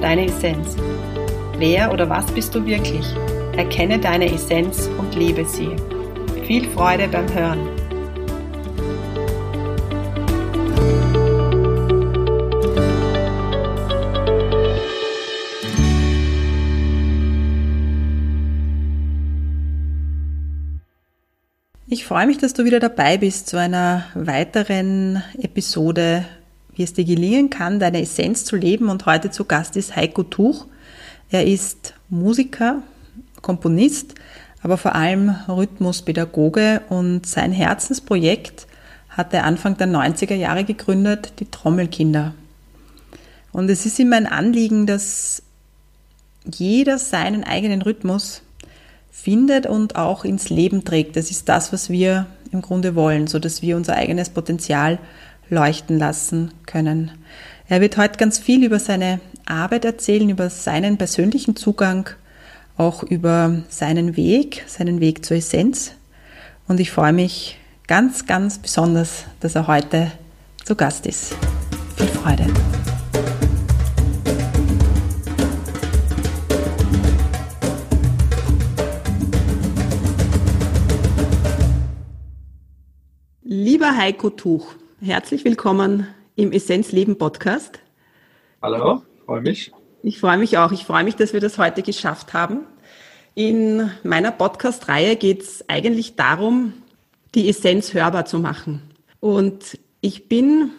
deine Essenz. Wer oder was bist du wirklich? Erkenne deine Essenz und lebe sie. Viel Freude beim Hören. Ich freue mich, dass du wieder dabei bist zu einer weiteren Episode wie es dir gelingen kann, deine Essenz zu leben. Und heute zu Gast ist Heiko Tuch. Er ist Musiker, Komponist, aber vor allem Rhythmuspädagoge und sein Herzensprojekt hat er Anfang der 90er Jahre gegründet, die Trommelkinder. Und es ist ihm ein Anliegen, dass jeder seinen eigenen Rhythmus findet und auch ins Leben trägt. Das ist das, was wir im Grunde wollen, so dass wir unser eigenes Potenzial leuchten lassen können. Er wird heute ganz viel über seine Arbeit erzählen, über seinen persönlichen Zugang, auch über seinen Weg, seinen Weg zur Essenz. Und ich freue mich ganz, ganz besonders, dass er heute zu Gast ist. Viel Freude! Lieber Heiko Tuch, Herzlich willkommen im Essenzleben Podcast. Hallo, freue mich. Ich freue mich auch. Ich freue mich, dass wir das heute geschafft haben. In meiner Podcast-Reihe geht es eigentlich darum, die Essenz hörbar zu machen. Und ich bin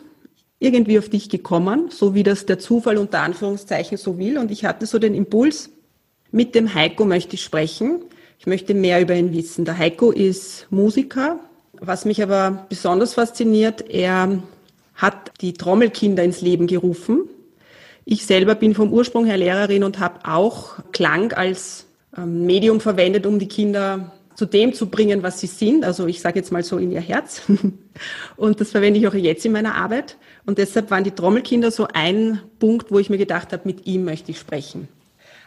irgendwie auf dich gekommen, so wie das der Zufall unter Anführungszeichen so will. Und ich hatte so den Impuls, mit dem Heiko möchte ich sprechen. Ich möchte mehr über ihn wissen. Der Heiko ist Musiker, was mich aber besonders fasziniert, er hat die Trommelkinder ins Leben gerufen. Ich selber bin vom Ursprung her Lehrerin und habe auch Klang als ähm, Medium verwendet, um die Kinder zu dem zu bringen, was sie sind. Also ich sage jetzt mal so in ihr Herz. Und das verwende ich auch jetzt in meiner Arbeit. Und deshalb waren die Trommelkinder so ein Punkt, wo ich mir gedacht habe, mit ihm möchte ich sprechen.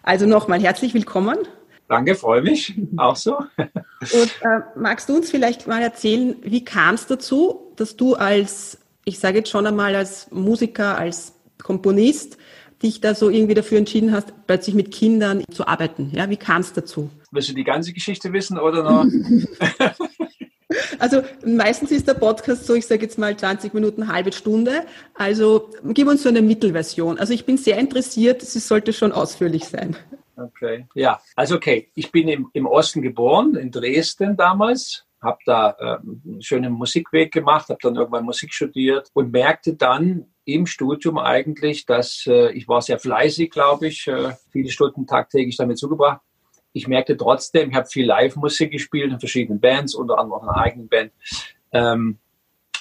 Also nochmal herzlich willkommen. Danke, freue mich. Auch so. Und äh, magst du uns vielleicht mal erzählen, wie kam es dazu, dass du als, ich sage jetzt schon einmal als Musiker, als Komponist, dich da so irgendwie dafür entschieden hast, plötzlich mit Kindern zu arbeiten? Ja, wie kam es dazu? Willst du die ganze Geschichte wissen oder noch? Also meistens ist der Podcast so, ich sage jetzt mal 20 Minuten, eine halbe Stunde. Also gib uns so eine Mittelversion. Also ich bin sehr interessiert, es sollte schon ausführlich sein. Okay, ja, also okay, ich bin im, im Osten geboren, in Dresden damals, habe da ähm, einen schönen Musikweg gemacht, habe dann irgendwann Musik studiert und merkte dann im Studium eigentlich, dass äh, ich war sehr fleißig, glaube ich, äh, viele Stunden tagtäglich damit zugebracht. Ich merkte trotzdem, ich habe viel Live-Musik gespielt in verschiedenen Bands, unter anderem auch einer eigenen Band. Ähm,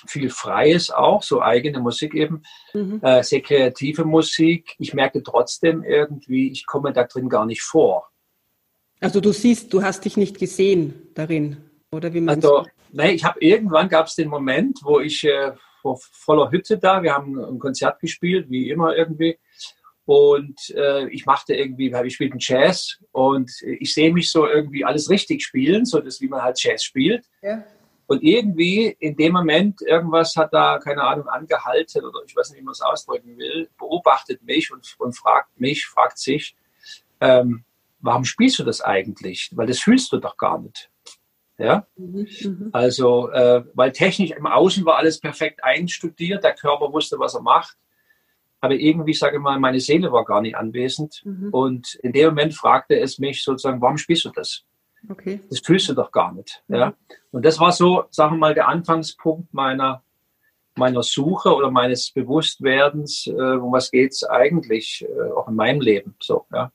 viel Freies auch, so eigene Musik eben, mhm. äh, sehr kreative Musik. Ich merke trotzdem irgendwie, ich komme da drin gar nicht vor. Also du siehst, du hast dich nicht gesehen darin, oder wie man Also, nee, ich habe irgendwann gab es den Moment, wo ich äh, vor voller Hütte da, wir haben ein Konzert gespielt, wie immer irgendwie. Und äh, ich machte irgendwie, ich spielte Jazz und ich sehe mich so irgendwie alles richtig spielen, so das wie man halt Jazz spielt. Ja. Und irgendwie in dem Moment, irgendwas hat da, keine Ahnung, angehalten oder ich weiß nicht, wie man es ausdrücken will, beobachtet mich und, und fragt mich, fragt sich, ähm, warum spielst du das eigentlich? Weil das fühlst du doch gar nicht. Ja, mhm, mhm. also, äh, weil technisch im Außen war alles perfekt einstudiert, der Körper wusste, was er macht. Aber irgendwie, sage ich mal, meine Seele war gar nicht anwesend. Mhm. Und in dem Moment fragte es mich sozusagen, warum spielst du das? Okay. Das fühlst du doch gar nicht. Mhm. Ja? Und das war so, sagen wir mal, der Anfangspunkt meiner, meiner Suche oder meines Bewusstwerdens, äh, um was geht es eigentlich äh, auch in meinem Leben. So, ja?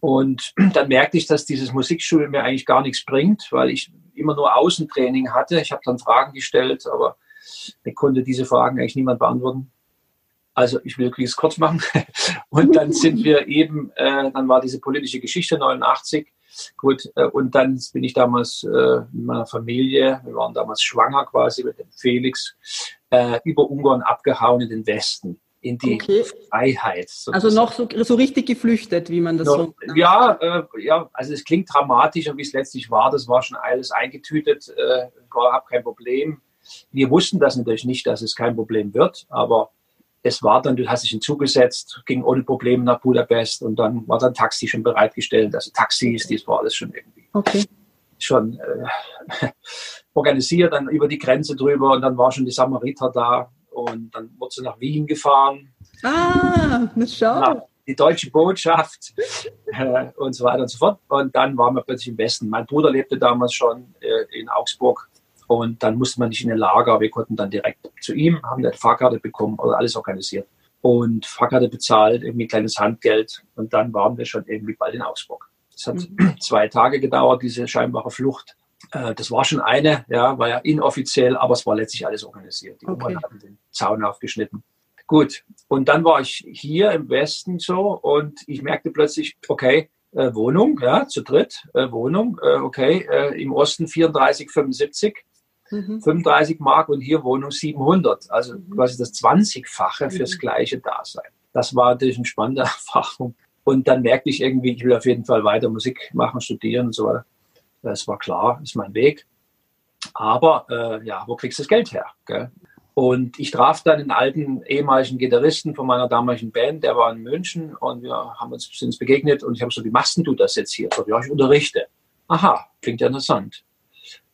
Und dann merkte ich, dass dieses Musikstudium mir eigentlich gar nichts bringt, weil ich immer nur Außentraining hatte. Ich habe dann Fragen gestellt, aber mir konnte diese Fragen eigentlich niemand beantworten. Also ich will es kurz machen. Und dann sind wir eben, äh, dann war diese politische Geschichte 89. Gut, äh, und dann bin ich damals äh, mit meiner Familie, wir waren damals schwanger quasi mit dem Felix, äh, über Ungarn abgehauen in den Westen in die okay. Freiheit. Sozusagen. Also noch so, so, richtig geflüchtet, wie man das no, so. Ja, äh, ja, also es klingt dramatischer, wie es letztlich war. Das war schon alles eingetütet, äh, war kein Problem. Wir wussten das natürlich nicht, dass es kein Problem wird, aber es war dann, du hast dich hinzugesetzt, ging ohne Probleme nach Budapest und dann war dann Taxi schon bereitgestellt. Also Taxis, das war alles schon irgendwie okay. schon äh, organisiert, dann über die Grenze drüber und dann war schon die Samariter da und dann wurde sie nach Wien gefahren. Ah, schau. Na, die deutsche Botschaft äh, und so weiter und so fort. Und dann waren wir plötzlich im Westen. Mein Bruder lebte damals schon äh, in Augsburg und dann musste man nicht in ein Lager. Wir konnten dann direkt zu ihm, haben eine Fahrkarte bekommen oder alles organisiert. Und Fahrkarte bezahlt, irgendwie kleines Handgeld. Und dann waren wir schon irgendwie bald in Augsburg. Es hat mhm. zwei Tage gedauert, diese scheinbare Flucht. Äh, das war schon eine, ja, war ja inoffiziell, aber es war letztlich alles organisiert. Die okay. Oman hatten den Zaun aufgeschnitten. Gut, und dann war ich hier im Westen so und ich merkte plötzlich, okay, äh, Wohnung, ja, zu dritt, äh, Wohnung, äh, okay, äh, im Osten 34, 75, mhm. 35 Mark und hier Wohnung 700, also mhm. quasi das 20-fache mhm. fürs gleiche Dasein. Das war natürlich eine spannende Erfahrung. Und dann merkte ich irgendwie, ich will auf jeden Fall weiter Musik machen, studieren und so weiter. Das war klar, ist mein Weg. Aber äh, ja, wo kriegst du das Geld her? Gell? Und ich traf dann einen alten ehemaligen Gitarristen von meiner damaligen Band, der war in München und wir haben uns, sind uns begegnet und ich habe so, wie machst du das jetzt hier? So, ja, ich unterrichte. Aha, klingt ja interessant.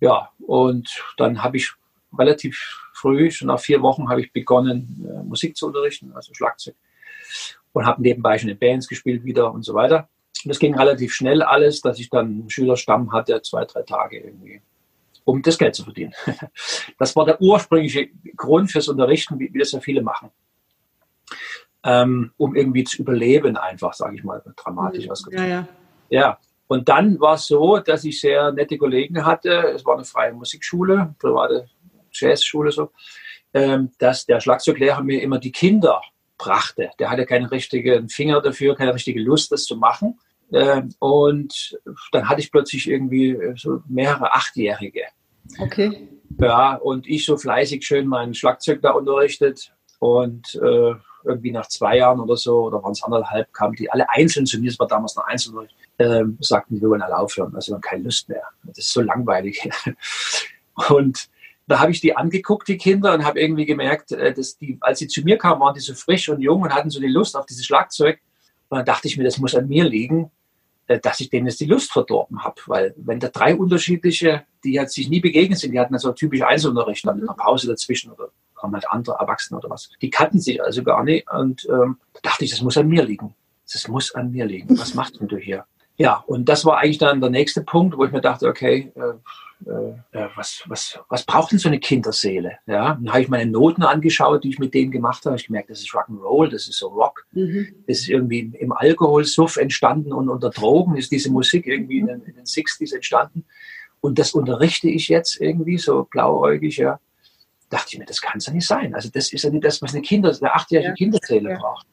Ja, und dann habe ich relativ früh, schon nach vier Wochen, habe ich begonnen, äh, Musik zu unterrichten, also Schlagzeug. Und habe nebenbei schon in Bands gespielt wieder und so weiter. Und das ging relativ schnell alles, dass ich dann einen Schülerstamm hatte, zwei, drei Tage irgendwie, um das Geld zu verdienen. Das war der ursprüngliche Grund fürs Unterrichten, wie, wie das ja viele machen. Ähm, um irgendwie zu überleben, einfach, sage ich mal, dramatisch ausgedrückt. Ja, ja. ja, und dann war es so, dass ich sehr nette Kollegen hatte. Es war eine freie Musikschule, private Jazzschule so, ähm, dass der Schlagzeuglehrer mir immer die Kinder brachte. Der hatte keinen richtigen Finger dafür, keine richtige Lust, das zu machen. Ähm, und dann hatte ich plötzlich irgendwie so mehrere Achtjährige. Okay. Ja, und ich so fleißig schön mein Schlagzeug da unterrichtet. Und äh, irgendwie nach zwei Jahren oder so, oder waren es anderthalb, kamen die alle einzeln zu mir, es war damals noch einzeln, äh, sagten, wir wollen alle aufhören, also wir haben keine Lust mehr. Das ist so langweilig. und da habe ich die angeguckt, die Kinder, und habe irgendwie gemerkt, äh, dass die, als sie zu mir kamen, waren die so frisch und jung und hatten so die Lust auf dieses Schlagzeug. Und dann dachte ich mir, das muss an mir liegen, äh, dass ich denen jetzt die Lust verdorben habe. Weil wenn da drei unterschiedliche, die jetzt sich nie begegnet sind, die hatten also typisch Einzelunterricht, dann mit einer Pause dazwischen oder haben halt andere Erwachsene oder was. Die kannten sich also gar nicht. Und ähm, da dachte ich, das muss an mir liegen. Das muss an mir liegen. Was machst denn du hier? Ja, und das war eigentlich dann der nächste Punkt, wo ich mir dachte, okay, äh, äh, was, was, was braucht denn so eine Kinderseele? Ja, dann habe ich meine Noten angeschaut, die ich mit denen gemacht habe. Ich gemerkt, das ist Rock'n'Roll, das ist so Rock. Mhm. Das ist irgendwie im Alkoholsuff entstanden und unter Drogen ist diese Musik irgendwie in den, in den 60s entstanden. Und das unterrichte ich jetzt irgendwie so blauäugig, ja. Dachte ich mir, das kann es ja nicht sein. Also das ist ja nicht das, was eine Kinder, eine achtjährige ja. Kinderseele ja. braucht.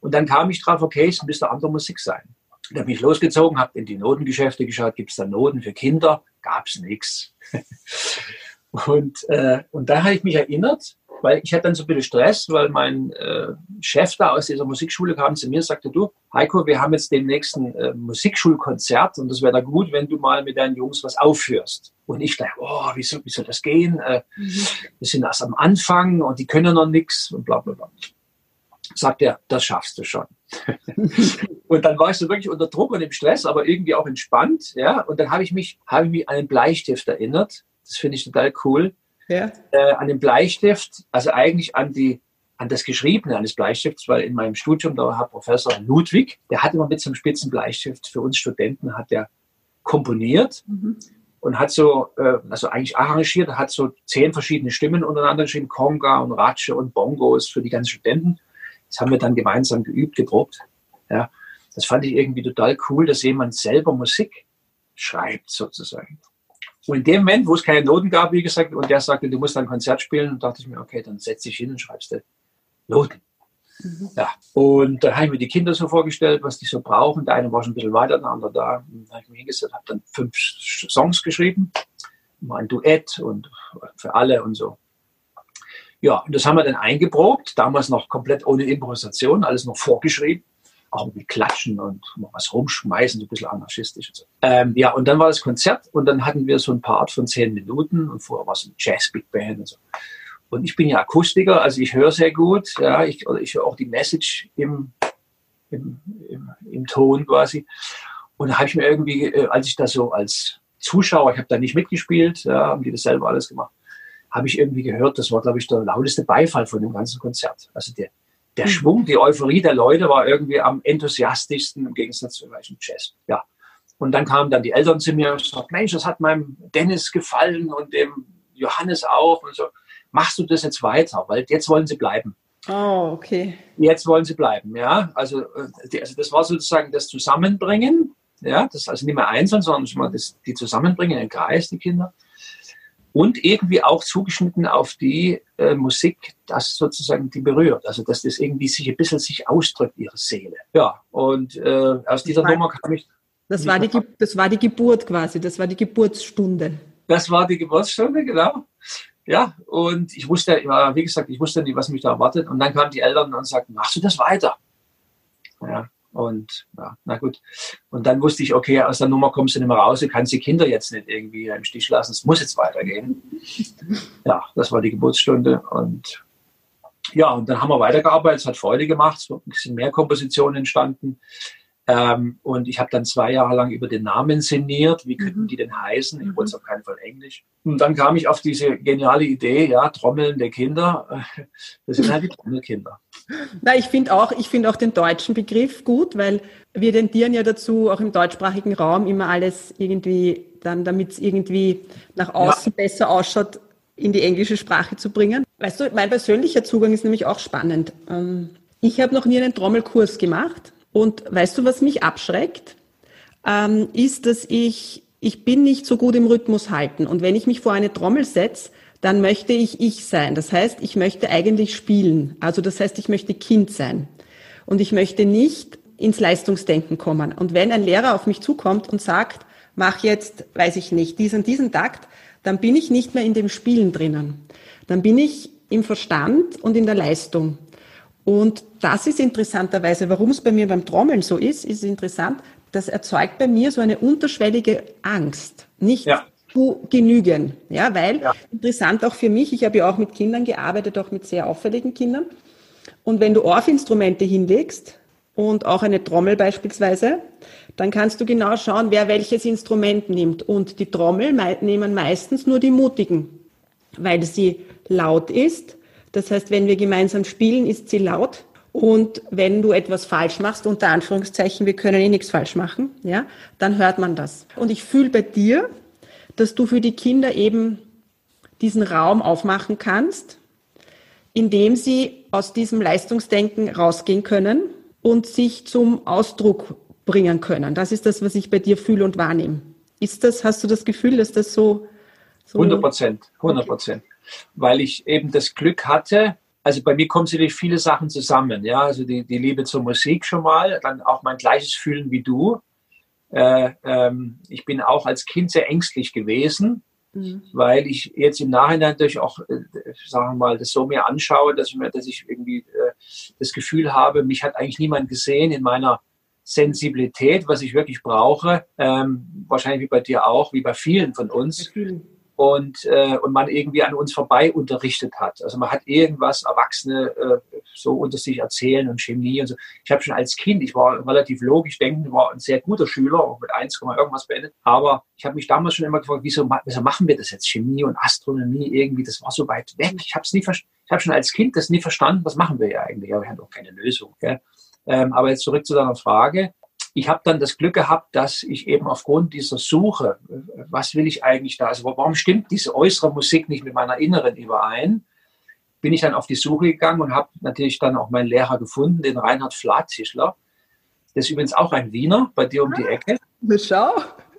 Und dann kam ich drauf, okay, es müsste andere Musik sein. Da bin ich losgezogen, habe in die Notengeschäfte geschaut, gibt es da Noten für Kinder? Gab es nichts. Und, äh, und da habe ich mich erinnert, weil ich hatte dann so ein bisschen Stress, weil mein äh, Chef da aus dieser Musikschule kam zu mir und sagte, du, Heiko, wir haben jetzt den nächsten äh, Musikschulkonzert und das wäre da gut, wenn du mal mit deinen Jungs was aufführst. Und ich dachte, oh, wie soll, wie soll das gehen? Äh, mhm. Wir sind erst am Anfang und die können noch nichts und bla bla bla sagt er, das schaffst du schon. und dann war ich so wirklich unter Druck und im Stress, aber irgendwie auch entspannt. Ja? Und dann habe ich mich, habe ich mich an den Bleistift erinnert. Das finde ich total cool. Ja. Äh, an den Bleistift, also eigentlich an die an das Geschriebene eines Bleistifts, weil in meinem Studium, da hat Professor Ludwig, der hat immer mit so einem spitzen Bleistift für uns Studenten, hat der komponiert mhm. und hat so, äh, also eigentlich arrangiert, hat so zehn verschiedene Stimmen untereinander geschrieben, Conga und Ratsche und Bongos für die ganzen Studenten. Das haben wir dann gemeinsam geübt, gedruckt. Ja, das fand ich irgendwie total cool, dass jemand selber Musik schreibt, sozusagen. Und in dem Moment, wo es keine Noten gab, wie gesagt, und der sagte, du musst ein Konzert spielen, dachte ich mir, okay, dann setz dich hin und schreibst du Noten. Mhm. Ja, und da habe ich mir die Kinder so vorgestellt, was die so brauchen. Der eine war schon ein bisschen weiter, der andere da. Und da habe ich mich hingesetzt, habe dann fünf Songs geschrieben, mal ein Duett und für alle und so. Ja, und das haben wir dann eingeprobt, damals noch komplett ohne Improvisation, alles noch vorgeschrieben auch mit Klatschen und mal was rumschmeißen, so ein bisschen anarchistisch und so. Ähm, ja, und dann war das Konzert und dann hatten wir so ein Part von zehn Minuten und vorher war es ein Jazz-Big Band und so. Und ich bin ja Akustiker, also ich höre sehr gut, ja, ich, ich höre auch die Message im, im, im, im Ton quasi. Und da habe ich mir irgendwie, äh, als ich da so als Zuschauer, ich habe da nicht mitgespielt, ja, haben die das selber alles gemacht, habe ich irgendwie gehört, das war, glaube ich, der lauteste Beifall von dem ganzen Konzert. Also der, der mhm. Schwung, die Euphorie der Leute war irgendwie am enthusiastischsten im Gegensatz zu welchem Jazz. Ja. Und dann kamen dann die Eltern zu mir und sagten, Mensch, das hat meinem Dennis gefallen und dem Johannes auch und so. Machst du das jetzt weiter? Weil jetzt wollen sie bleiben. Oh, okay. Jetzt wollen sie bleiben, ja. Also, äh, also das war sozusagen das Zusammenbringen, ja. Das ist also nicht mehr einzeln, sondern schon das, die zusammenbringen im Kreis, die Kinder und irgendwie auch zugeschnitten auf die äh, Musik, das sozusagen die berührt. Also dass das irgendwie sich ein bisschen sich ausdrückt, ihre Seele. Ja, und äh, aus dieser war, Nummer kam ich. Das war, die, das war die Geburt quasi, das war die Geburtsstunde. Das war die Geburtsstunde, genau. Ja, und ich wusste, wie gesagt, ich wusste nicht, was mich da erwartet. Und dann kamen die Eltern und sagten, machst du das weiter? Ja, und ja, na gut. Und dann wusste ich, okay, aus der Nummer kommst du nicht mehr raus, du kannst die Kinder jetzt nicht irgendwie im Stich lassen, es muss jetzt weitergehen. Ja, das war die Geburtsstunde und ja, und dann haben wir weitergearbeitet, es hat Freude gemacht, es sind mehr Kompositionen entstanden. Ähm, und ich habe dann zwei Jahre lang über den Namen sinniert. Wie könnten mhm. die denn heißen? Ich wollte es auf keinen Fall Englisch. Und dann kam ich auf diese geniale Idee, ja, trommelnde Kinder. Das sind halt die Trommelkinder. Na, ich finde auch, ich finde auch den deutschen Begriff gut, weil wir tendieren ja dazu, auch im deutschsprachigen Raum immer alles irgendwie dann, damit es irgendwie nach außen ja. besser ausschaut, in die englische Sprache zu bringen. Weißt du, mein persönlicher Zugang ist nämlich auch spannend. Ähm, ich habe noch nie einen Trommelkurs gemacht und weißt du, was mich abschreckt? Ähm, ist, dass ich, ich bin nicht so gut im Rhythmus halten. Und wenn ich mich vor eine Trommel setze, dann möchte ich ich sein. Das heißt, ich möchte eigentlich spielen. Also das heißt, ich möchte Kind sein. Und ich möchte nicht ins Leistungsdenken kommen. Und wenn ein Lehrer auf mich zukommt und sagt, mach jetzt, weiß ich nicht, diesen, diesen Takt, dann bin ich nicht mehr in dem Spielen drinnen. Dann bin ich im Verstand und in der Leistung. Und das ist interessanterweise, warum es bei mir beim Trommeln so ist, ist interessant, das erzeugt bei mir so eine unterschwellige Angst, nicht ja. zu genügen. Ja, weil ja. interessant auch für mich, ich habe ja auch mit Kindern gearbeitet, auch mit sehr auffälligen Kindern. Und wenn du Orfinstrumente hinlegst und auch eine Trommel beispielsweise, dann kannst du genau schauen, wer welches Instrument nimmt. Und die Trommel nehmen meistens nur die Mutigen, weil sie laut ist das heißt, wenn wir gemeinsam spielen, ist sie laut. Und wenn du etwas falsch machst, unter Anführungszeichen, wir können eh nichts falsch machen, ja, dann hört man das. Und ich fühle bei dir, dass du für die Kinder eben diesen Raum aufmachen kannst, indem sie aus diesem Leistungsdenken rausgehen können und sich zum Ausdruck bringen können. Das ist das, was ich bei dir fühle und wahrnehme. Ist das, hast du das Gefühl, dass das so? so 100 Prozent, 100 Prozent. Weil ich eben das Glück hatte, also bei mir kommen sicherlich viele Sachen zusammen. Ja, also die, die Liebe zur Musik schon mal, dann auch mein gleiches Fühlen wie du. Äh, ähm, ich bin auch als Kind sehr ängstlich gewesen, mhm. weil ich jetzt im Nachhinein natürlich auch, äh, sagen wir mal, das so mir anschaue, dass ich mir, dass ich irgendwie äh, das Gefühl habe, mich hat eigentlich niemand gesehen in meiner Sensibilität, was ich wirklich brauche. Ähm, wahrscheinlich wie bei dir auch, wie bei vielen von uns. Bei und, äh, und man irgendwie an uns vorbei unterrichtet hat. Also man hat irgendwas Erwachsene äh, so unter sich erzählen und Chemie und so. Ich habe schon als Kind, ich war relativ logisch denkend, war ein sehr guter Schüler, auch mit 1, irgendwas beendet. Aber ich habe mich damals schon immer gefragt, wieso, wieso machen wir das jetzt? Chemie und Astronomie irgendwie, das war so weit weg. Ich habe es nie verstanden. Ich habe schon als Kind das nie verstanden, was machen wir ja eigentlich? Ja, wir haben doch keine Lösung. Gell? Ähm, aber jetzt zurück zu deiner Frage ich habe dann das Glück gehabt, dass ich eben aufgrund dieser Suche, was will ich eigentlich da, also warum stimmt diese äußere Musik nicht mit meiner inneren überein, bin ich dann auf die Suche gegangen und habe natürlich dann auch meinen Lehrer gefunden, den Reinhard Flatzischler. Der ist übrigens auch ein Wiener, bei dir um die Ecke. Schau.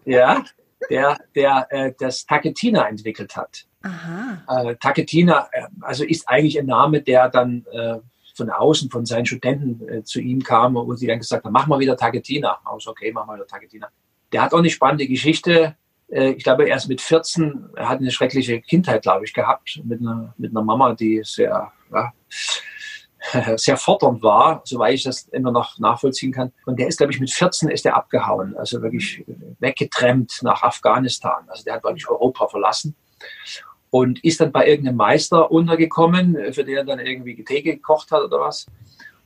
Ja, der, der äh, das Taketina entwickelt hat. Aha. Äh, Taketina, äh, also ist eigentlich ein Name, der dann äh, von außen, von seinen Studenten äh, zu ihm kam und sie dann gesagt haben, mach mal wieder Tagetina. Aus okay, mach mal wieder Tagetina. Der hat auch eine spannende Geschichte. Äh, ich glaube, erst mit 14, er hat eine schreckliche Kindheit, glaube ich, gehabt, mit einer, mit einer Mama, die sehr, ja, sehr fordernd war, soweit ich das immer noch nachvollziehen kann. Und der ist, glaube ich, mit 14 ist er abgehauen, also wirklich weggetrennt nach Afghanistan. Also der hat wirklich Europa verlassen und ist dann bei irgendeinem Meister untergekommen, für den er dann irgendwie Tee gekocht hat oder was.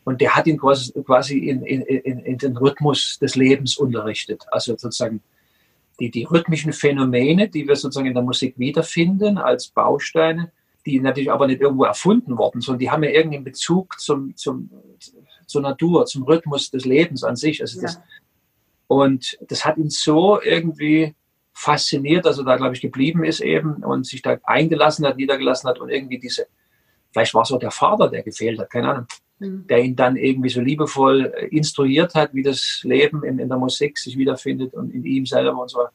Und der hat ihn quasi in, in, in, in den Rhythmus des Lebens unterrichtet. Also sozusagen die, die rhythmischen Phänomene, die wir sozusagen in der Musik wiederfinden als Bausteine, die natürlich aber nicht irgendwo erfunden worden, sondern die haben ja irgendeinen Bezug zum, zum, zur Natur, zum Rhythmus des Lebens an sich. Also das, und das hat ihn so irgendwie fasziniert, dass er da, glaube ich, geblieben ist eben und sich da eingelassen hat, niedergelassen hat und irgendwie diese, vielleicht war es auch der Vater, der gefehlt hat, keine Ahnung, mhm. der ihn dann irgendwie so liebevoll äh, instruiert hat, wie das Leben in, in der Musik sich wiederfindet und in ihm selber und so.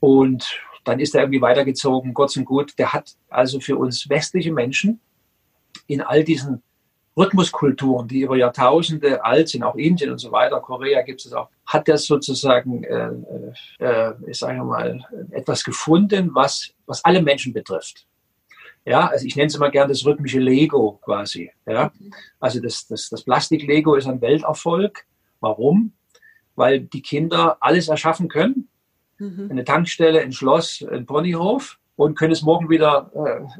Und dann ist er irgendwie weitergezogen, Gott und gut. Der hat also für uns westliche Menschen in all diesen Rhythmuskulturen, die über Jahrtausende alt sind, auch Indien und so weiter, Korea gibt es auch, hat er sozusagen, äh, äh, ich sage mal, etwas gefunden, was, was alle Menschen betrifft. Ja, also ich nenne es immer gerne das rhythmische Lego quasi. Ja, also das, das, das Plastik-Lego ist ein Welterfolg. Warum? Weil die Kinder alles erschaffen können. Mhm. Eine Tankstelle, ein Schloss, ein Ponyhof und können es morgen wieder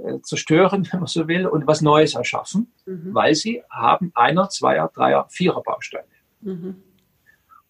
äh, zerstören, wenn man so will, und was Neues erschaffen, mhm. weil sie haben einer, zweier, dreier, vierer Bausteine. Mhm.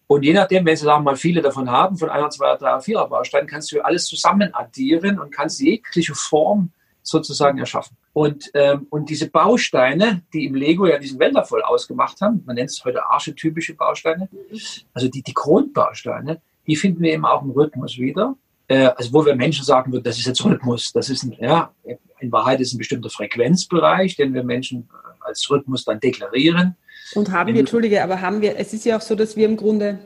Und je nachdem, wenn Sie sagen mal viele davon haben, von einer, zweier, dreier, vierer Bausteinen, kannst du alles zusammen addieren und kannst jegliche Form sozusagen erschaffen. Und, ähm, und diese Bausteine, die im Lego ja diesen Wälder voll ausgemacht haben, man nennt es heute archetypische Bausteine, mhm. also die, die Grundbausteine, die finden wir eben auch im Rhythmus wieder äh, also wo wir Menschen sagen würden, das ist jetzt Rhythmus, das ist ein, ja, in Wahrheit ist ein bestimmter Frequenzbereich, den wir Menschen äh, als Rhythmus dann deklarieren. Und haben wir, Entschuldige, aber haben wir, es ist ja auch so, dass wir im Grunde,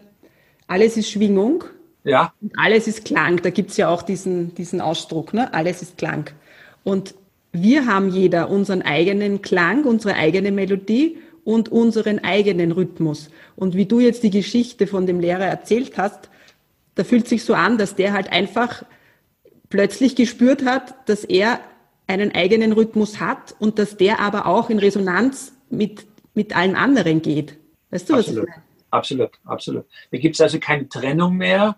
alles ist Schwingung. Ja. Und alles ist Klang. Da gibt es ja auch diesen, diesen Ausdruck, ne? alles ist Klang. Und wir haben jeder unseren eigenen Klang, unsere eigene Melodie und unseren eigenen Rhythmus. Und wie du jetzt die Geschichte von dem Lehrer erzählt hast, da fühlt sich so an, dass der halt einfach plötzlich gespürt hat, dass er einen eigenen Rhythmus hat und dass der aber auch in Resonanz mit, mit allen anderen geht. Weißt du, absolut, was ich meine? Absolut, absolut. Da gibt es also keine Trennung mehr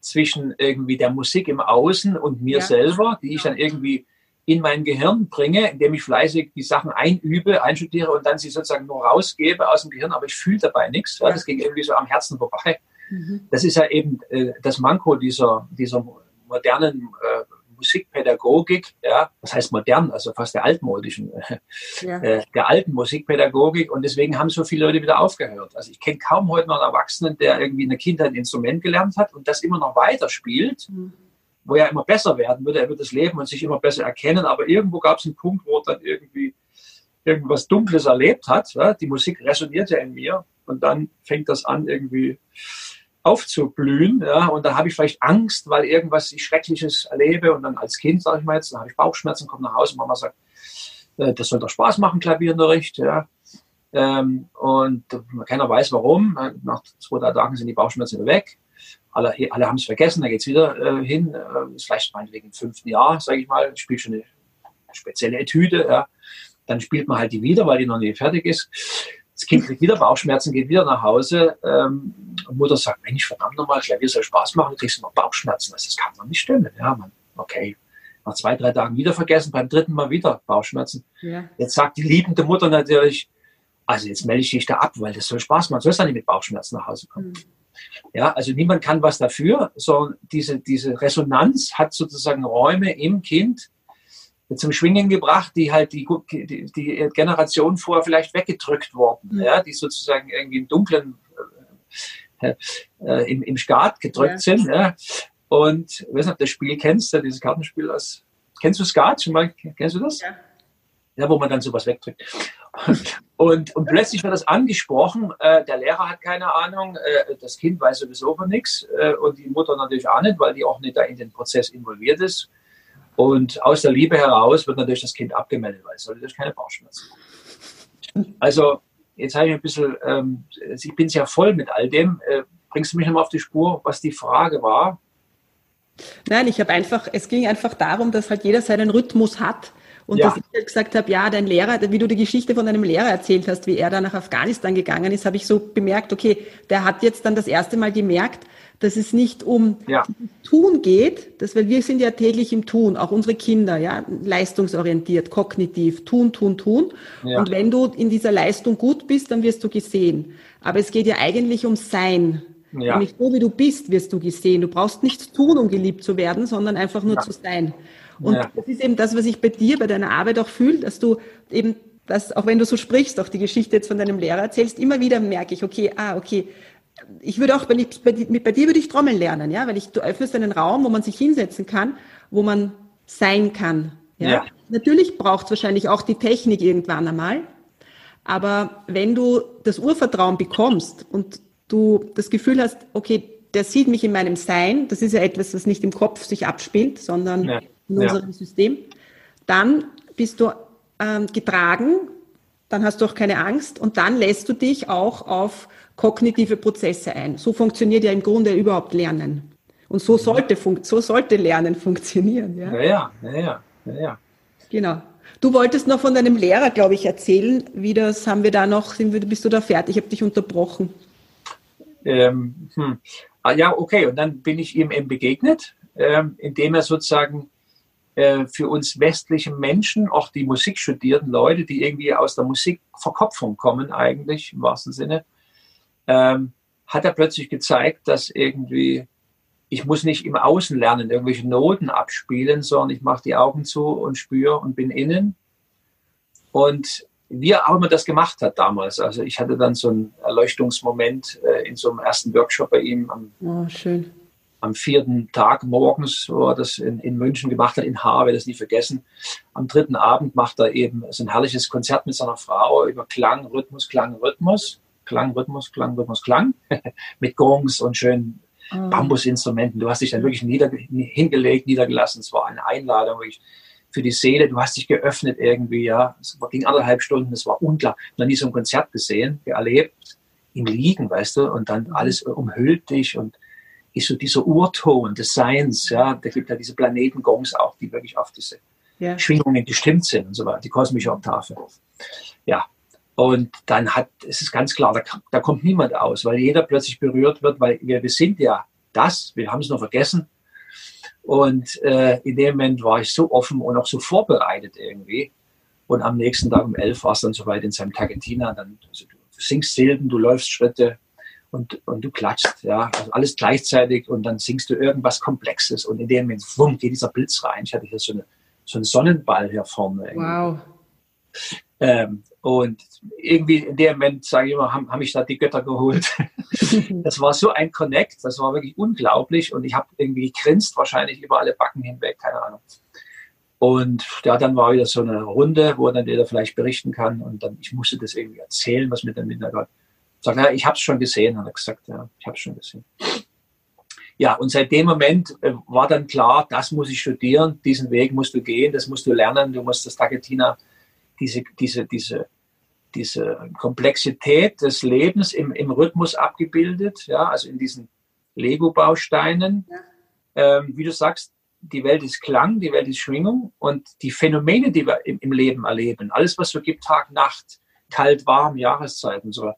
zwischen irgendwie der Musik im Außen und mir ja. selber, die ich dann irgendwie in mein Gehirn bringe, indem ich fleißig die Sachen einübe, einstudiere und dann sie sozusagen nur rausgebe aus dem Gehirn, aber ich fühle dabei nichts. Ja, das ging irgendwie so am Herzen vorbei. Mhm. Das ist ja eben äh, das Manko dieser, dieser modernen äh, Musikpädagogik, ja, was heißt modern, also fast der altmodischen, äh, ja. äh, der alten Musikpädagogik und deswegen haben so viele Leute wieder aufgehört. Also ich kenne kaum heute noch einen Erwachsenen, der irgendwie in der Kindheit ein Instrument gelernt hat und das immer noch weiter spielt, mhm. wo er immer besser werden würde, er wird das Leben und sich immer besser erkennen, aber irgendwo gab es einen Punkt, wo er dann irgendwie irgendwas Dunkles erlebt hat. Ja? Die Musik resoniert ja in mir und dann fängt das an irgendwie aufzublühen. Ja, und dann habe ich vielleicht Angst, weil irgendwas ich Schreckliches erlebe. Und dann als Kind, sage ich mal jetzt, dann habe ich Bauchschmerzen, komme nach Hause, Mama sagt, äh, das soll doch Spaß machen, Klavierunterricht. Ja. Ähm, und keiner weiß warum. Nach zwei, drei Tagen sind die Bauchschmerzen weg. Alle, alle haben es vergessen, dann geht es wieder äh, hin. Äh, ist vielleicht meinetwegen im fünften Jahr, sage ich mal, spielt schon eine spezielle Etüde. Ja. Dann spielt man halt die wieder, weil die noch nicht fertig ist. Das Kind kriegt wieder Bauchschmerzen, geht wieder nach Hause. Ähm, und Mutter sagt, Mensch, verdammt nochmal, Klavier soll Spaß machen, du kriegst immer Bauchschmerzen. Das kann doch nicht stimmen. Ja, man, okay. Nach zwei, drei Tagen wieder vergessen, beim dritten Mal wieder Bauchschmerzen. Ja. Jetzt sagt die liebende Mutter natürlich, also jetzt melde ich dich da ab, weil das soll Spaß machen. Du sollst dann nicht mit Bauchschmerzen nach Hause kommen. Mhm. Ja, also niemand kann was dafür, sondern diese, diese Resonanz hat sozusagen Räume im Kind, zum Schwingen gebracht, die halt die, die, die Generation vorher vielleicht weggedrückt wurden, mhm. ja, die sozusagen irgendwie im Dunklen äh, äh, im, im Skat gedrückt ja. sind. Ja. Und ich weiß nicht, ob du das Spiel kennst, ja, dieses Kartenspiel aus. Kennst du Skat schon mal? Kennst du das? Ja. Ja, wo man dann sowas wegdrückt. Und, und plötzlich wird das angesprochen, äh, der Lehrer hat keine Ahnung, äh, das Kind weiß sowieso von nichts äh, und die Mutter natürlich auch nicht, weil die auch nicht da in den Prozess involviert ist. Und aus der Liebe heraus wird natürlich das Kind abgemeldet, weil es soll natürlich keine Bauchschmerzen Also, jetzt habe ich ein bisschen, ähm, ich bin sehr voll mit all dem. Äh, bringst du mich nochmal auf die Spur, was die Frage war? Nein, ich habe einfach, es ging einfach darum, dass halt jeder seinen Rhythmus hat. Und ja. dass ich halt gesagt habe, ja, dein Lehrer, wie du die Geschichte von deinem Lehrer erzählt hast, wie er da nach Afghanistan gegangen ist, habe ich so bemerkt, okay, der hat jetzt dann das erste Mal gemerkt, dass es nicht um ja. Tun geht, dass, weil wir sind ja täglich im Tun, auch unsere Kinder, ja, leistungsorientiert, kognitiv, tun, tun, tun. Ja. Und wenn du in dieser Leistung gut bist, dann wirst du gesehen. Aber es geht ja eigentlich um Sein. Ja. Nämlich so wie du bist, wirst du gesehen. Du brauchst nichts tun, um geliebt zu werden, sondern einfach nur ja. zu sein. Und ja. das ist eben das, was ich bei dir, bei deiner Arbeit auch fühle, dass du eben, dass, auch wenn du so sprichst, auch die Geschichte jetzt von deinem Lehrer erzählst, immer wieder merke ich, okay, ah, okay, ich würde auch, wenn ich, bei, bei dir würde ich Trommeln lernen, ja, weil ich, du öffnest einen Raum, wo man sich hinsetzen kann, wo man sein kann. Ja. ja. Natürlich braucht es wahrscheinlich auch die Technik irgendwann einmal. Aber wenn du das Urvertrauen bekommst und du das Gefühl hast, okay, der sieht mich in meinem Sein, das ist ja etwas, das nicht im Kopf sich abspielt, sondern ja. In unserem ja. System, dann bist du ähm, getragen, dann hast du auch keine Angst und dann lässt du dich auch auf kognitive Prozesse ein. So funktioniert ja im Grunde überhaupt Lernen. Und so sollte, so sollte Lernen funktionieren. Ja, ja, ja, ja. ja, ja. Genau. Du wolltest noch von deinem Lehrer, glaube ich, erzählen. Wie das haben wir da noch, bist du da fertig? Ich habe dich unterbrochen. Ähm, hm. ah, ja, okay. Und dann bin ich ihm eben begegnet, ähm, indem er sozusagen äh, für uns westlichen Menschen, auch die Musik studierten Leute, die irgendwie aus der Musikverkopfung kommen, eigentlich im wahrsten Sinne, ähm, hat er plötzlich gezeigt, dass irgendwie ich muss nicht im Außen lernen, irgendwelche Noten abspielen, sondern ich mache die Augen zu und spüre und bin innen. Und wie auch immer das gemacht hat damals. Also ich hatte dann so einen Erleuchtungsmoment äh, in so einem ersten Workshop bei ihm am, oh, schön. Am vierten Tag morgens, wo er das in, in München gemacht hat, in Haar, werde das nie vergessen. Am dritten Abend macht er eben so ein herrliches Konzert mit seiner Frau über Klang, Rhythmus, Klang, Rhythmus. Klang, Rhythmus, Klang, Rhythmus, Klang. mit Gongs und schönen oh. Bambusinstrumenten. Du hast dich dann wirklich nieder, hingelegt, niedergelassen. Es war eine Einladung, wirklich für die Seele. Du hast dich geöffnet irgendwie, ja. Es ging anderthalb Stunden, es war unklar. Noch nie so ein Konzert gesehen, erlebt, im Liegen, weißt du, und dann mhm. alles umhüllt dich und ist so dieser Urton des Seins, ja. Da gibt ja diese Planetengongs auch, die wirklich auf diese ja. Schwingungen gestimmt sind und so weiter, die kosmische Oktave. Ja. Und dann hat, es ist ganz klar, da, da kommt niemand aus, weil jeder plötzlich berührt wird, weil wir, wir sind ja das, wir haben es noch vergessen, und äh, in dem Moment war ich so offen und auch so vorbereitet irgendwie. Und am nächsten Tag um elf war es dann soweit in seinem Tagentina. Dann also du singst Silben, du läufst Schritte und, und du klatschst, ja, also alles gleichzeitig und dann singst du irgendwas Komplexes und in dem Moment, wumm, geht dieser Blitz rein. Ich hatte hier so, eine, so einen Sonnenball hier vorne. Irgendwie. Wow. Ähm, und irgendwie in dem Moment, sage ich immer, haben, haben mich da die Götter geholt. das war so ein Connect, das war wirklich unglaublich. Und ich habe irgendwie gegrinst, wahrscheinlich über alle Backen hinweg, keine Ahnung. Und ja, dann war wieder so eine Runde, wo dann jeder vielleicht berichten kann. Und dann, ich musste das irgendwie erzählen, was mit dem Hintergrund. Sagt, ja, ich habe es schon gesehen, hat er gesagt, ja, ich habe es schon gesehen. Ja, und seit dem Moment äh, war dann klar, das muss ich studieren, diesen Weg musst du gehen, das musst du lernen, du musst das Tagetina diese, diese, diese, diese Komplexität des Lebens im, im Rhythmus abgebildet, ja, also in diesen Lego-Bausteinen. Ja. Ähm, wie du sagst, die Welt ist Klang, die Welt ist Schwingung und die Phänomene, die wir im, im Leben erleben, alles, was so gibt, Tag, Nacht, kalt, warm, Jahreszeiten, so,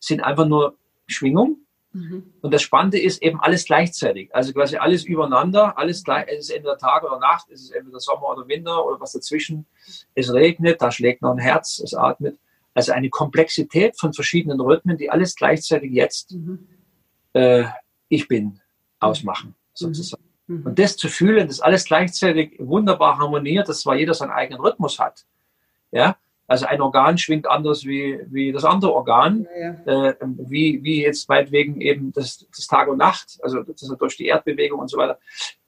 sind einfach nur Schwingung. Mhm. Und das Spannende ist eben alles gleichzeitig. Also quasi alles übereinander, alles gleich, es ist entweder Tag oder Nacht, es ist entweder Sommer oder Winter oder was dazwischen. Es regnet, da schlägt noch ein Herz, es atmet. Also eine Komplexität von verschiedenen Rhythmen, die alles gleichzeitig jetzt mhm. äh, ich bin ausmachen, sozusagen. Mhm. Und das zu fühlen, dass alles gleichzeitig wunderbar harmoniert, dass zwar jeder seinen eigenen Rhythmus hat. Ja, also ein Organ schwingt anders wie, wie das andere Organ, ja, ja. Äh, wie, wie jetzt meinetwegen eben das, das Tag und Nacht, also das durch die Erdbewegung und so weiter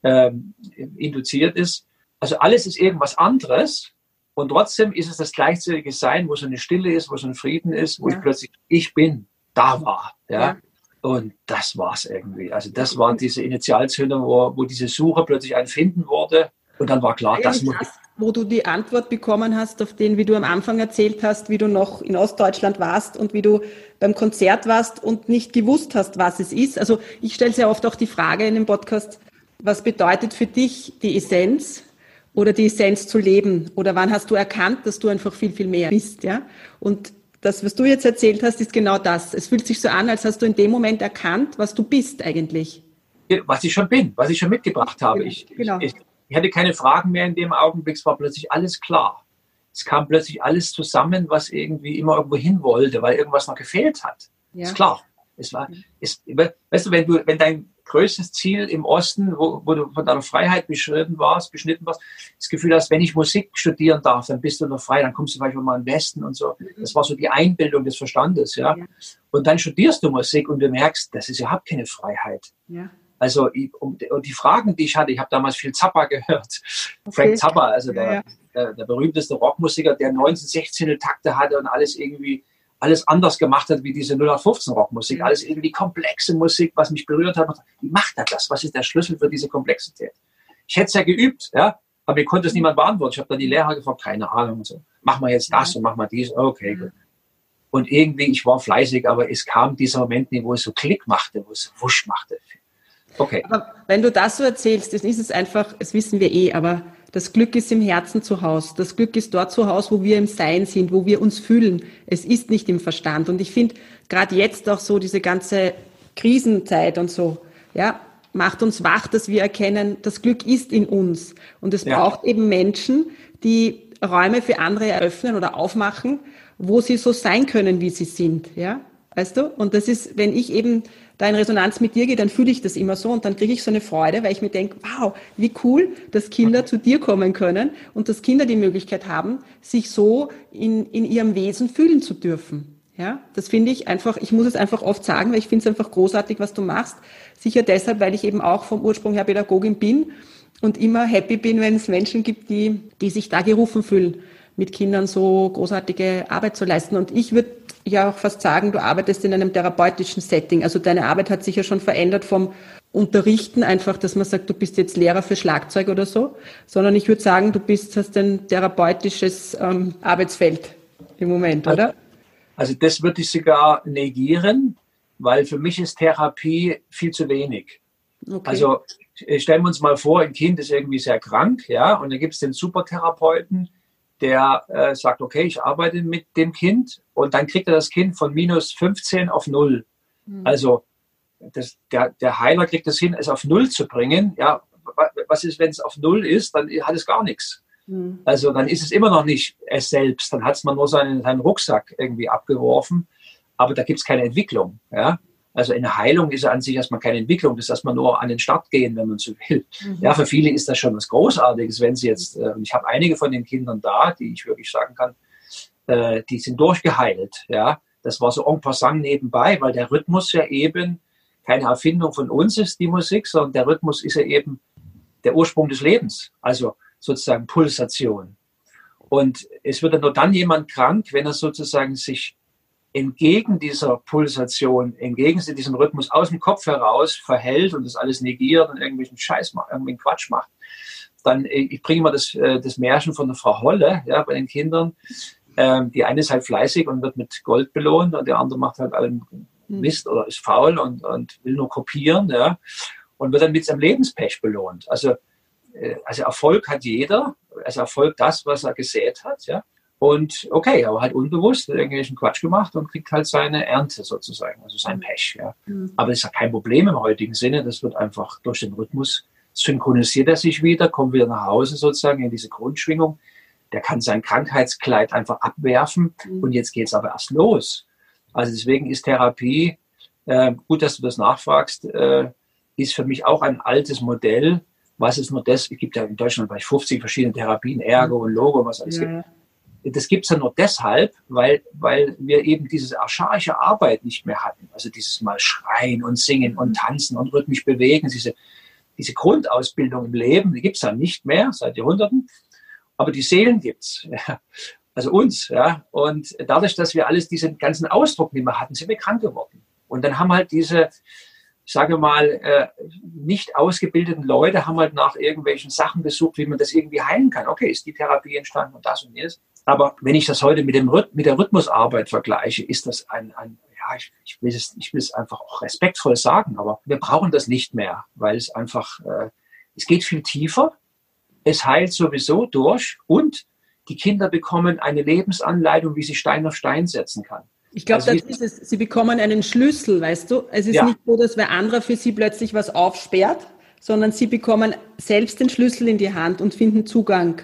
ähm, induziert ist. Also alles ist irgendwas anderes und trotzdem ist es das gleichzeitige Sein, wo so eine Stille ist, wo so ein Frieden ist, wo ja. ich plötzlich ich bin, da war. Ja. Und das war's irgendwie. Also das war diese Initialzündung, wo, wo diese Suche plötzlich ein Finden wurde Und dann war klar, das muss. Wo du die Antwort bekommen hast, auf den, wie du am Anfang erzählt hast, wie du noch in Ostdeutschland warst und wie du beim Konzert warst und nicht gewusst hast, was es ist. Also ich stelle sehr oft auch die Frage in dem Podcast, was bedeutet für dich die Essenz oder die Essenz zu leben? Oder wann hast du erkannt, dass du einfach viel, viel mehr bist? Ja? Und das, was du jetzt erzählt hast, ist genau das. Es fühlt sich so an, als hast du in dem Moment erkannt, was du bist eigentlich. Was ich schon bin, was ich schon mitgebracht habe. Genau. Ich, genau. ich, ich hatte keine Fragen mehr in dem Augenblick, es war plötzlich alles klar. Es kam plötzlich alles zusammen, was irgendwie immer irgendwo hin wollte, weil irgendwas noch gefehlt hat. Ja. Ist klar. Es war, es, weißt du, wenn du, wenn dein größtes Ziel im Osten, wo, wo du von deiner Freiheit beschritten warst, beschnitten warst, das Gefühl hast, wenn ich Musik studieren darf, dann bist du noch frei, dann kommst du vielleicht mal in den Westen und so. Mhm. Das war so die Einbildung des Verstandes, ja. ja. Und dann studierst du Musik und du merkst, das ist überhaupt keine Freiheit. Ja. Also um, und die Fragen, die ich hatte, ich habe damals viel Zappa gehört. Okay. Frank Zappa, also der, ja, ja. Der, der, berühmteste Rockmusiker, der 19, 16 Takte hatte und alles irgendwie alles anders gemacht hat wie diese 0815 Rockmusik. Ja. Alles irgendwie komplexe Musik, was mich berührt hat. Wie macht er das? Was ist der Schlüssel für diese Komplexität? Ich hätte es ja geübt, ja, aber mir konnte es niemand beantworten. Ich habe dann die Lehrer gefragt, keine Ahnung. Und so. Mach mal jetzt das und mach mal dies. Okay, gut. Und irgendwie, ich war fleißig, aber es kam dieser Moment, wo es so Klick machte, wo es wusch machte. Okay. Aber wenn du das so erzählst, dann ist es einfach, das wissen wir eh, aber das Glück ist im Herzen zu Hause. Das Glück ist dort zu Hause, wo wir im Sein sind, wo wir uns fühlen. Es ist nicht im Verstand. Und ich finde, gerade jetzt auch so diese ganze Krisenzeit und so, ja, macht uns wach, dass wir erkennen, das Glück ist in uns. Und es ja. braucht eben Menschen, die Räume für andere eröffnen oder aufmachen, wo sie so sein können, wie sie sind, ja. Weißt du? Und das ist, wenn ich eben da in Resonanz mit dir gehe, dann fühle ich das immer so und dann kriege ich so eine Freude, weil ich mir denke, wow, wie cool, dass Kinder zu dir kommen können und dass Kinder die Möglichkeit haben, sich so in, in ihrem Wesen fühlen zu dürfen. Ja, das finde ich einfach, ich muss es einfach oft sagen, weil ich finde es einfach großartig, was du machst. Sicher deshalb, weil ich eben auch vom Ursprung her Pädagogin bin und immer happy bin, wenn es Menschen gibt, die, die sich da gerufen fühlen, mit Kindern so großartige Arbeit zu leisten. Und ich würde ja auch fast sagen, du arbeitest in einem therapeutischen Setting. Also deine Arbeit hat sich ja schon verändert vom Unterrichten, einfach, dass man sagt, du bist jetzt Lehrer für Schlagzeug oder so, sondern ich würde sagen, du bist, hast ein therapeutisches ähm, Arbeitsfeld im Moment, oder? Also, also das würde ich sogar negieren, weil für mich ist Therapie viel zu wenig. Okay. Also stellen wir uns mal vor, ein Kind ist irgendwie sehr krank, ja, und dann gibt es den Supertherapeuten, der äh, sagt, okay, ich arbeite mit dem Kind und dann kriegt er das Kind von minus 15 auf null. Mhm. Also das, der, der Heiler kriegt es hin, es auf null zu bringen. Ja, was ist, wenn es auf null ist, dann hat es gar nichts. Mhm. Also dann ist es immer noch nicht es selbst, dann hat es man nur seinen, seinen Rucksack irgendwie abgeworfen, aber da gibt es keine Entwicklung. Ja? Also eine Heilung ist ja an sich erstmal keine Entwicklung, das ist erstmal nur an den Start gehen, wenn man so will. Mhm. Ja, für viele ist das schon was Großartiges, wenn sie jetzt, äh, ich habe einige von den Kindern da, die ich wirklich sagen kann, äh, die sind durchgeheilt. Ja, das war so en passant nebenbei, weil der Rhythmus ja eben keine Erfindung von uns ist, die Musik, sondern der Rhythmus ist ja eben der Ursprung des Lebens, also sozusagen Pulsation. Und es wird ja nur dann jemand krank, wenn er sozusagen sich entgegen dieser Pulsation, entgegen diesem Rhythmus aus dem Kopf heraus verhält und das alles negiert und irgendwelchen Scheiß macht, irgendwelchen Quatsch macht, dann, äh, ich bringe mal das, äh, das Märchen von der Frau Holle, ja, bei den Kindern. Ähm, die eine ist halt fleißig und wird mit Gold belohnt und der andere macht halt allen hm. Mist oder ist faul und, und will nur kopieren, ja, und wird dann mit seinem Lebenspech belohnt. Also, äh, also Erfolg hat jeder, also Erfolg das, was er gesät hat, ja. Und okay, aber halt unbewusst irgendwelchen Quatsch gemacht und kriegt halt seine Ernte sozusagen, also sein Pech. Ja. Mhm. Aber das ist ja kein Problem im heutigen Sinne. Das wird einfach durch den Rhythmus synchronisiert er sich wieder, kommt wieder nach Hause sozusagen in diese Grundschwingung. Der kann sein Krankheitskleid einfach abwerfen mhm. und jetzt geht es aber erst los. Also deswegen ist Therapie, äh, gut, dass du das nachfragst, äh, ist für mich auch ein altes Modell. Was ist nur das? Es gibt ja in Deutschland bei 50 verschiedene Therapien, Ergo und Logo, was alles ja. gibt das gibt es ja nur deshalb, weil, weil wir eben diese archaische Arbeit nicht mehr hatten. Also dieses Mal schreien und singen und tanzen und rhythmisch bewegen, diese, diese Grundausbildung im Leben, die gibt es ja nicht mehr seit Jahrhunderten. Aber die Seelen gibt's, ja. also uns. Ja. Und dadurch, dass wir alles diesen ganzen Ausdruck nicht mehr hatten, sind wir krank geworden. Und dann haben halt diese, ich sage mal, äh, nicht ausgebildeten Leute haben halt nach irgendwelchen Sachen gesucht, wie man das irgendwie heilen kann. Okay, ist die Therapie entstanden und das und jenes. Aber wenn ich das heute mit, dem, mit der Rhythmusarbeit vergleiche, ist das ein, ein ja, ich, ich, will es, ich will es einfach auch respektvoll sagen, aber wir brauchen das nicht mehr, weil es einfach, äh, es geht viel tiefer, es heilt sowieso durch und die Kinder bekommen eine Lebensanleitung, wie sie Stein auf Stein setzen kann. Ich glaube, also, das ist es. Sie bekommen einen Schlüssel, weißt du? Es ist ja. nicht so, dass wer anderer für sie plötzlich was aufsperrt, sondern sie bekommen selbst den Schlüssel in die Hand und finden Zugang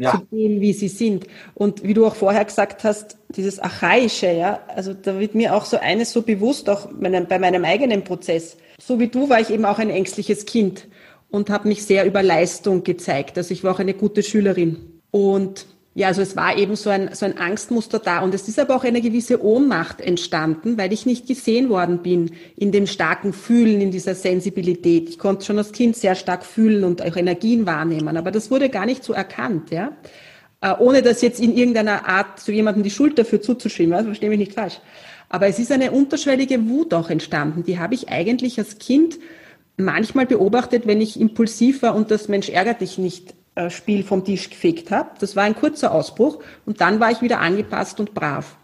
ja. zu dem, wie sie sind. Und wie du auch vorher gesagt hast, dieses Archaische, ja, also da wird mir auch so eines so bewusst, auch bei meinem eigenen Prozess. So wie du war ich eben auch ein ängstliches Kind und habe mich sehr über Leistung gezeigt. Also ich war auch eine gute Schülerin. Und ja, also es war eben so ein, so ein Angstmuster da. Und es ist aber auch eine gewisse Ohnmacht entstanden, weil ich nicht gesehen worden bin in dem starken Fühlen, in dieser Sensibilität. Ich konnte schon als Kind sehr stark fühlen und auch Energien wahrnehmen, aber das wurde gar nicht so erkannt, ja. Äh, ohne das jetzt in irgendeiner Art zu jemandem die Schuld dafür zuzuschieben, also verstehe mich nicht falsch. Aber es ist eine unterschwellige Wut auch entstanden. Die habe ich eigentlich als Kind manchmal beobachtet, wenn ich impulsiv war und das Mensch ärgert dich nicht Spiel vom Tisch gefegt habe. Das war ein kurzer Ausbruch und dann war ich wieder angepasst und brav.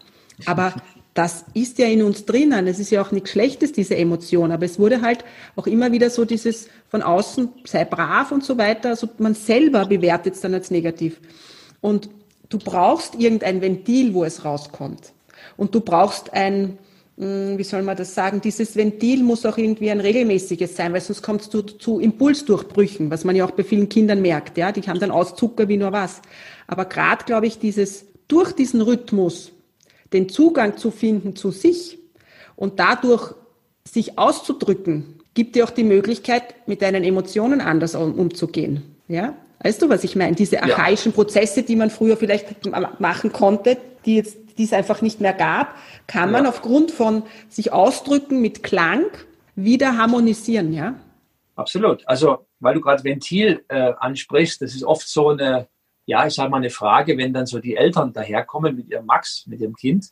Aber das ist ja in uns drinnen. Es ist ja auch nichts Schlechtes, diese Emotion. Aber es wurde halt auch immer wieder so dieses von außen, sei brav und so weiter. Also man selber bewertet es dann als negativ. Und du brauchst irgendein Ventil, wo es rauskommt. Und du brauchst ein, wie soll man das sagen, dieses Ventil muss auch irgendwie ein regelmäßiges sein, weil sonst kommt es zu, zu Impulsdurchbrüchen, was man ja auch bei vielen Kindern merkt. Ja, die haben dann Auszucker wie nur was. Aber gerade, glaube ich, dieses durch diesen Rhythmus den Zugang zu finden zu sich und dadurch sich auszudrücken, gibt dir auch die Möglichkeit, mit deinen Emotionen anders umzugehen. Ja, weißt du, was ich meine? Diese archaischen ja. Prozesse, die man früher vielleicht machen konnte, die jetzt die es einfach nicht mehr gab, kann man aufgrund von sich ausdrücken mit Klang wieder harmonisieren, ja? Absolut. Also, weil du gerade Ventil äh, ansprichst, das ist oft so eine, ja, ich sage mal eine Frage, wenn dann so die Eltern daherkommen mit ihrem Max, mit ihrem Kind,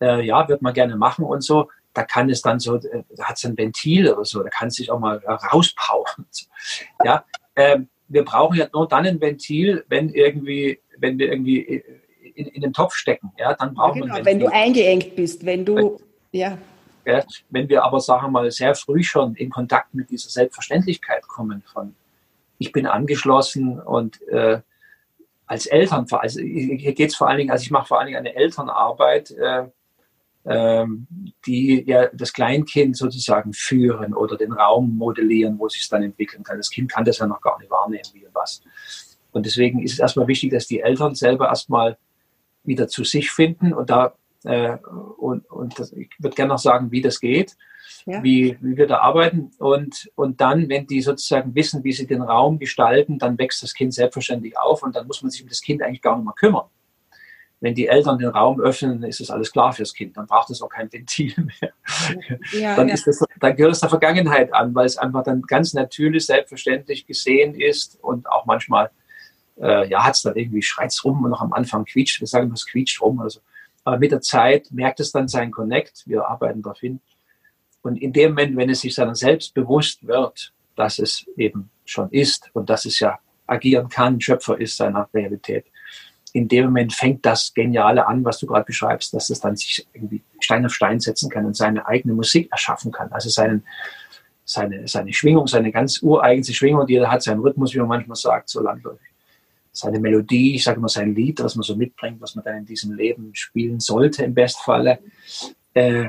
äh, ja, wird man gerne machen und so, da kann es dann so, äh, da hat es ein Ventil oder so, da kann es sich auch mal rauspowern. So. Ja, äh, wir brauchen ja nur dann ein Ventil, wenn irgendwie, wenn wir irgendwie äh, in, in den Topf stecken. Ja, dann brauchen ja, genau, wir. Wenn du eingeengt bist, wenn du, ja. ja. Wenn wir aber, sagen wir mal, sehr früh schon in Kontakt mit dieser Selbstverständlichkeit kommen von, ich bin angeschlossen und äh, als Eltern, also hier geht es vor allen Dingen, also ich mache vor allen Dingen eine Elternarbeit, äh, ähm, die ja das Kleinkind sozusagen führen oder den Raum modellieren, wo sich es dann entwickeln kann. Das Kind kann das ja noch gar nicht wahrnehmen, wie und was. Und deswegen ist es erstmal wichtig, dass die Eltern selber erstmal wieder zu sich finden und da äh, und, und das, ich würde gerne noch sagen, wie das geht, ja. wie, wie wir da arbeiten und, und dann, wenn die sozusagen wissen, wie sie den Raum gestalten, dann wächst das Kind selbstverständlich auf und dann muss man sich um das Kind eigentlich gar nicht mehr kümmern. Wenn die Eltern den Raum öffnen, ist es alles klar fürs Kind. Dann braucht es auch kein Ventil mehr. Ja, dann, ja. Ist das, dann gehört es der Vergangenheit an, weil es einfach dann ganz natürlich, selbstverständlich gesehen ist und auch manchmal äh, ja, hat es dann irgendwie, schreit rum und noch am Anfang quietscht, wir sagen es quietscht rum oder so. Aber mit der Zeit merkt es dann sein Connect, wir arbeiten darauf hin. Und in dem Moment, wenn es sich dann selbst bewusst wird, dass es eben schon ist und dass es ja agieren kann, Schöpfer ist seiner Realität, in dem Moment fängt das Geniale an, was du gerade beschreibst, dass es dann sich irgendwie Stein auf Stein setzen kann und seine eigene Musik erschaffen kann. Also seinen, seine, seine Schwingung, seine ganz ureigenste Schwingung, die er hat, seinen Rhythmus, wie man manchmal sagt, so landläufig seine Melodie, ich sage immer sein Lied, was man so mitbringt, was man dann in diesem Leben spielen sollte im Bestfalle, äh,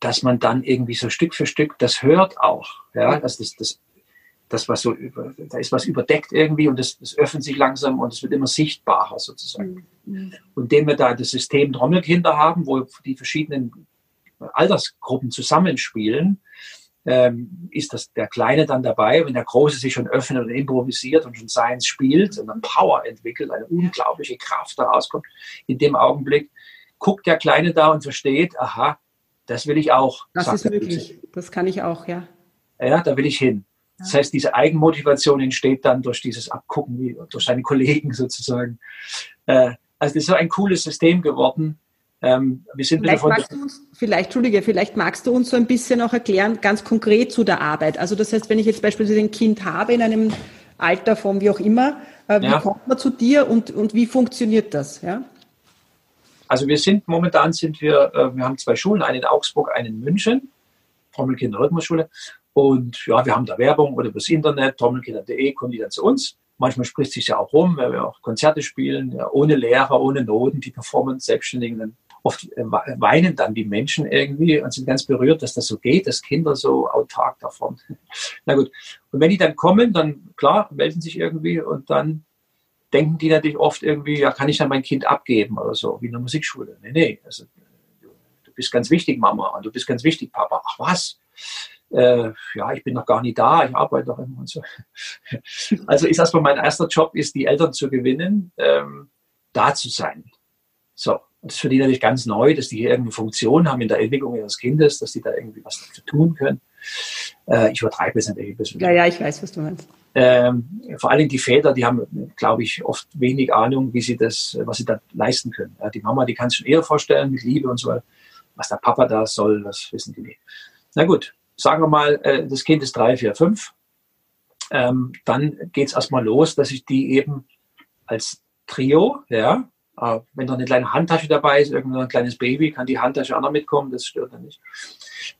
dass man dann irgendwie so Stück für Stück das hört auch. Ja, dass das, das, das was so über, da ist was überdeckt irgendwie und das, das öffnet sich langsam und es wird immer sichtbarer sozusagen. Mhm. Und indem wir da das System Trommelkinder haben, wo die verschiedenen Altersgruppen zusammenspielen, ähm, ist das der Kleine dann dabei, wenn der Große sich schon öffnet und improvisiert und schon Science spielt und dann Power entwickelt, eine unglaubliche Kraft daraus kommt, in dem Augenblick guckt der Kleine da und versteht, aha, das will ich auch. Das ist möglich, das kann ich auch, ja. Ja, da will ich hin. Das heißt, diese Eigenmotivation entsteht dann durch dieses Abgucken, durch seine Kollegen sozusagen. Äh, also das ist so ein cooles System geworden, Ähm, wir sind vielleicht, magst du uns, vielleicht, Entschuldige, vielleicht magst du uns so ein bisschen auch erklären, ganz konkret zu der Arbeit. Also das heißt, wenn ich jetzt beispielsweise ein Kind habe in einem Alter von wie auch immer, äh, wie ja. kommt man zu dir und, und wie funktioniert das? Ja? Also wir sind momentan sind wir, äh, wir haben zwei Schulen, eine in Augsburg, eine in München, Trommelkinder Rhythmusschule. Und ja, wir haben da Werbung oder übers Internet, trommelkinder.de, kommen die dann zu uns. Manchmal spricht sich ja auch rum, weil wir auch Konzerte spielen, ja, ohne Lehrer, ohne Noten, die Performance Selbstständigen. Dann oft äh, weinen dann die Menschen irgendwie und sind ganz berührt, dass das so geht, dass Kinder so autark davon. Na gut. Und wenn die dann kommen, dann klar, melden sich irgendwie und dann denken die natürlich oft irgendwie, ja, kann ich dann mein Kind abgeben oder so, wie in der Musikschule. Nee, nee, also, du bist ganz wichtig, Mama, und du bist ganz wichtig, Papa. Ach was? Äh, ja, ich bin noch gar nicht da, ich arbeite noch immer und so. Also ist erstmal mein erster Job, ist die Eltern zu gewinnen, ähm, da zu sein. So, das ist für die natürlich ganz neu, dass die hier irgendeine Funktion haben in der Entwicklung ihres Kindes, dass die da irgendwie was dafür tun können. Äh, ich übertreibe es natürlich ein bisschen. Ja, ja, ich weiß, was du meinst. Ähm, vor allem die Väter, die haben, glaube ich, oft wenig Ahnung, wie sie das, was sie da leisten können. Ja, die Mama, die kann es schon eher vorstellen mit Liebe und so weiter. Was der Papa da soll, das wissen die nicht. Na gut, sagen wir mal, äh, das Kind ist drei, vier, fünf. Ähm, dann geht es erstmal los, dass ich die eben als Trio, ja, äh, wenn da eine kleine Handtasche dabei ist, irgendein kleines Baby, kann die Handtasche auch noch mitkommen, das stört dann nicht.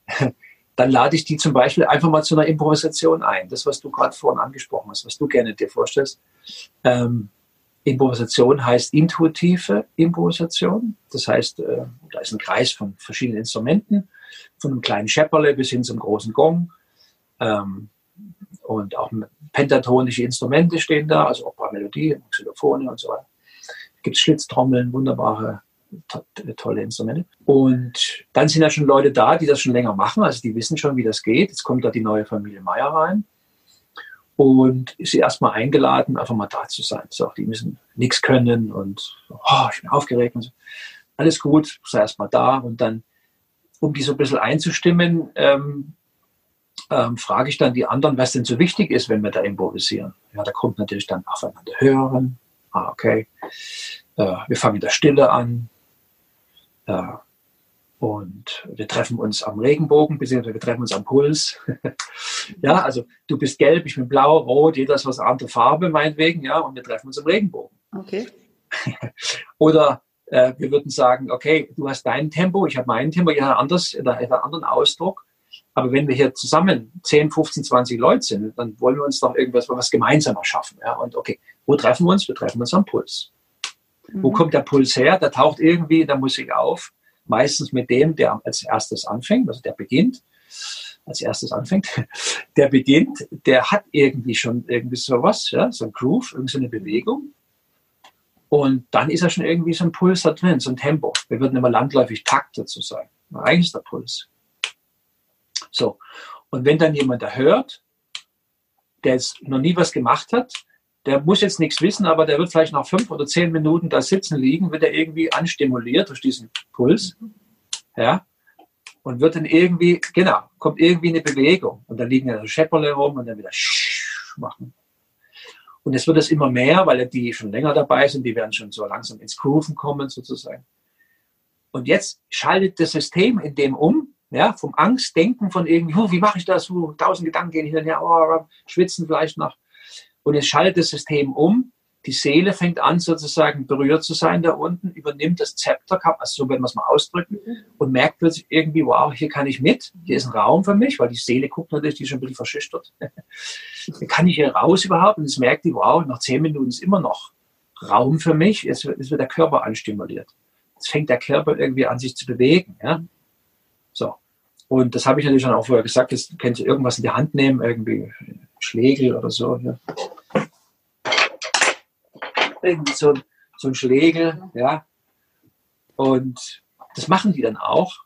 dann lade ich die zum Beispiel einfach mal zu einer Improvisation ein. Das, was du gerade vorhin angesprochen hast, was du gerne dir vorstellst. Ähm, Improvisation heißt intuitive Improvisation. Das heißt, äh, da ist ein Kreis von verschiedenen Instrumenten, von einem kleinen Schepperle bis hin zum großen Gong. Ähm, und auch pentatonische Instrumente stehen da, also Opera-Melodie, Xylophone und so weiter. Es gibt Schlitztrommeln, wunderbare tolle Instrumente. Und dann sind ja schon Leute da, die das schon länger machen, also die wissen schon, wie das geht. Jetzt kommt da die neue Familie Meier rein und ist erstmal eingeladen, einfach mal da zu sein. So, die müssen nichts können und oh, ich bin aufgeregt und so. Alles gut, sei erstmal da und dann, um die so ein bisschen einzustimmen, ähm, ähm, frage ich dann die anderen, was denn so wichtig ist, wenn wir da improvisieren. Ja, da kommt natürlich dann aufeinander hören. Ah, okay. Äh, wir fangen in der Stille an. Ja. Und wir treffen uns am Regenbogen, beziehungsweise wir treffen uns am Puls. ja, also du bist gelb, ich bin blau, rot, jeder ist was andere Farbe meinetwegen, ja, und wir treffen uns am Regenbogen. Okay. Oder äh, wir würden sagen, okay, du hast dein Tempo, ich habe mein Tempo, jeder anders, jeder einen anderen Ausdruck. Aber wenn wir hier zusammen 10, 15, 20 Leute sind, dann wollen wir uns doch irgendwas was gemeinsam erschaffen. Ja? Und okay, wo treffen wir uns? Wir treffen uns am Puls. Mhm. Wo kommt der Puls her? Der taucht irgendwie in der Musik auf. Meistens mit dem, der als erstes anfängt, also der beginnt, als erstes anfängt, der beginnt, der hat irgendwie schon irgendwie sowas, ja, so ein Groove, irgendwie so eine Bewegung. Und dann ist er schon irgendwie so ein Puls da drin, so ein Tempo. Wir würden immer landläufig Takt dazu sagen. Eigentlich ist der Puls. So. Und wenn dann jemand da hört, der jetzt noch nie was gemacht hat, der muss jetzt nichts wissen, aber der wird vielleicht nach fünf oder zehn Minuten da sitzen liegen, wird er irgendwie anstimuliert durch diesen Puls. Ja. Und wird dann irgendwie, genau, kommt irgendwie eine Bewegung. Und dann liegen ja so Schepperle rum und dann wieder machen. Und es wird es immer mehr, weil die schon länger dabei sind, die werden schon so langsam ins Grooven kommen sozusagen. Und jetzt schaltet das System in dem um, ja, vom Angstdenken von irgendwie, wie mache ich das, oh, tausend Gedanken gehen hin und her, oh, schwitzen vielleicht noch, und es schaltet das System um. Die Seele fängt an, sozusagen berührt zu sein da unten, übernimmt das Zepter, also so werden wir es mal ausdrücken, und merkt plötzlich irgendwie, wow, hier kann ich mit, hier ist ein Raum für mich, weil die Seele guckt natürlich, die ist schon ein bisschen verschüchtert. kann ich hier raus überhaupt? Und es merkt die, wow, nach zehn Minuten ist immer noch Raum für mich, wird, es wird der Körper anstimuliert. Jetzt fängt der Körper irgendwie an, sich zu bewegen. Ja? So. Und das habe ich natürlich schon auch vorher gesagt, jetzt könnt ihr irgendwas in die Hand nehmen, irgendwie Schlägel oder so. Ja. Irgendwie so, so ein Schlägel, ja. Und das machen die dann auch.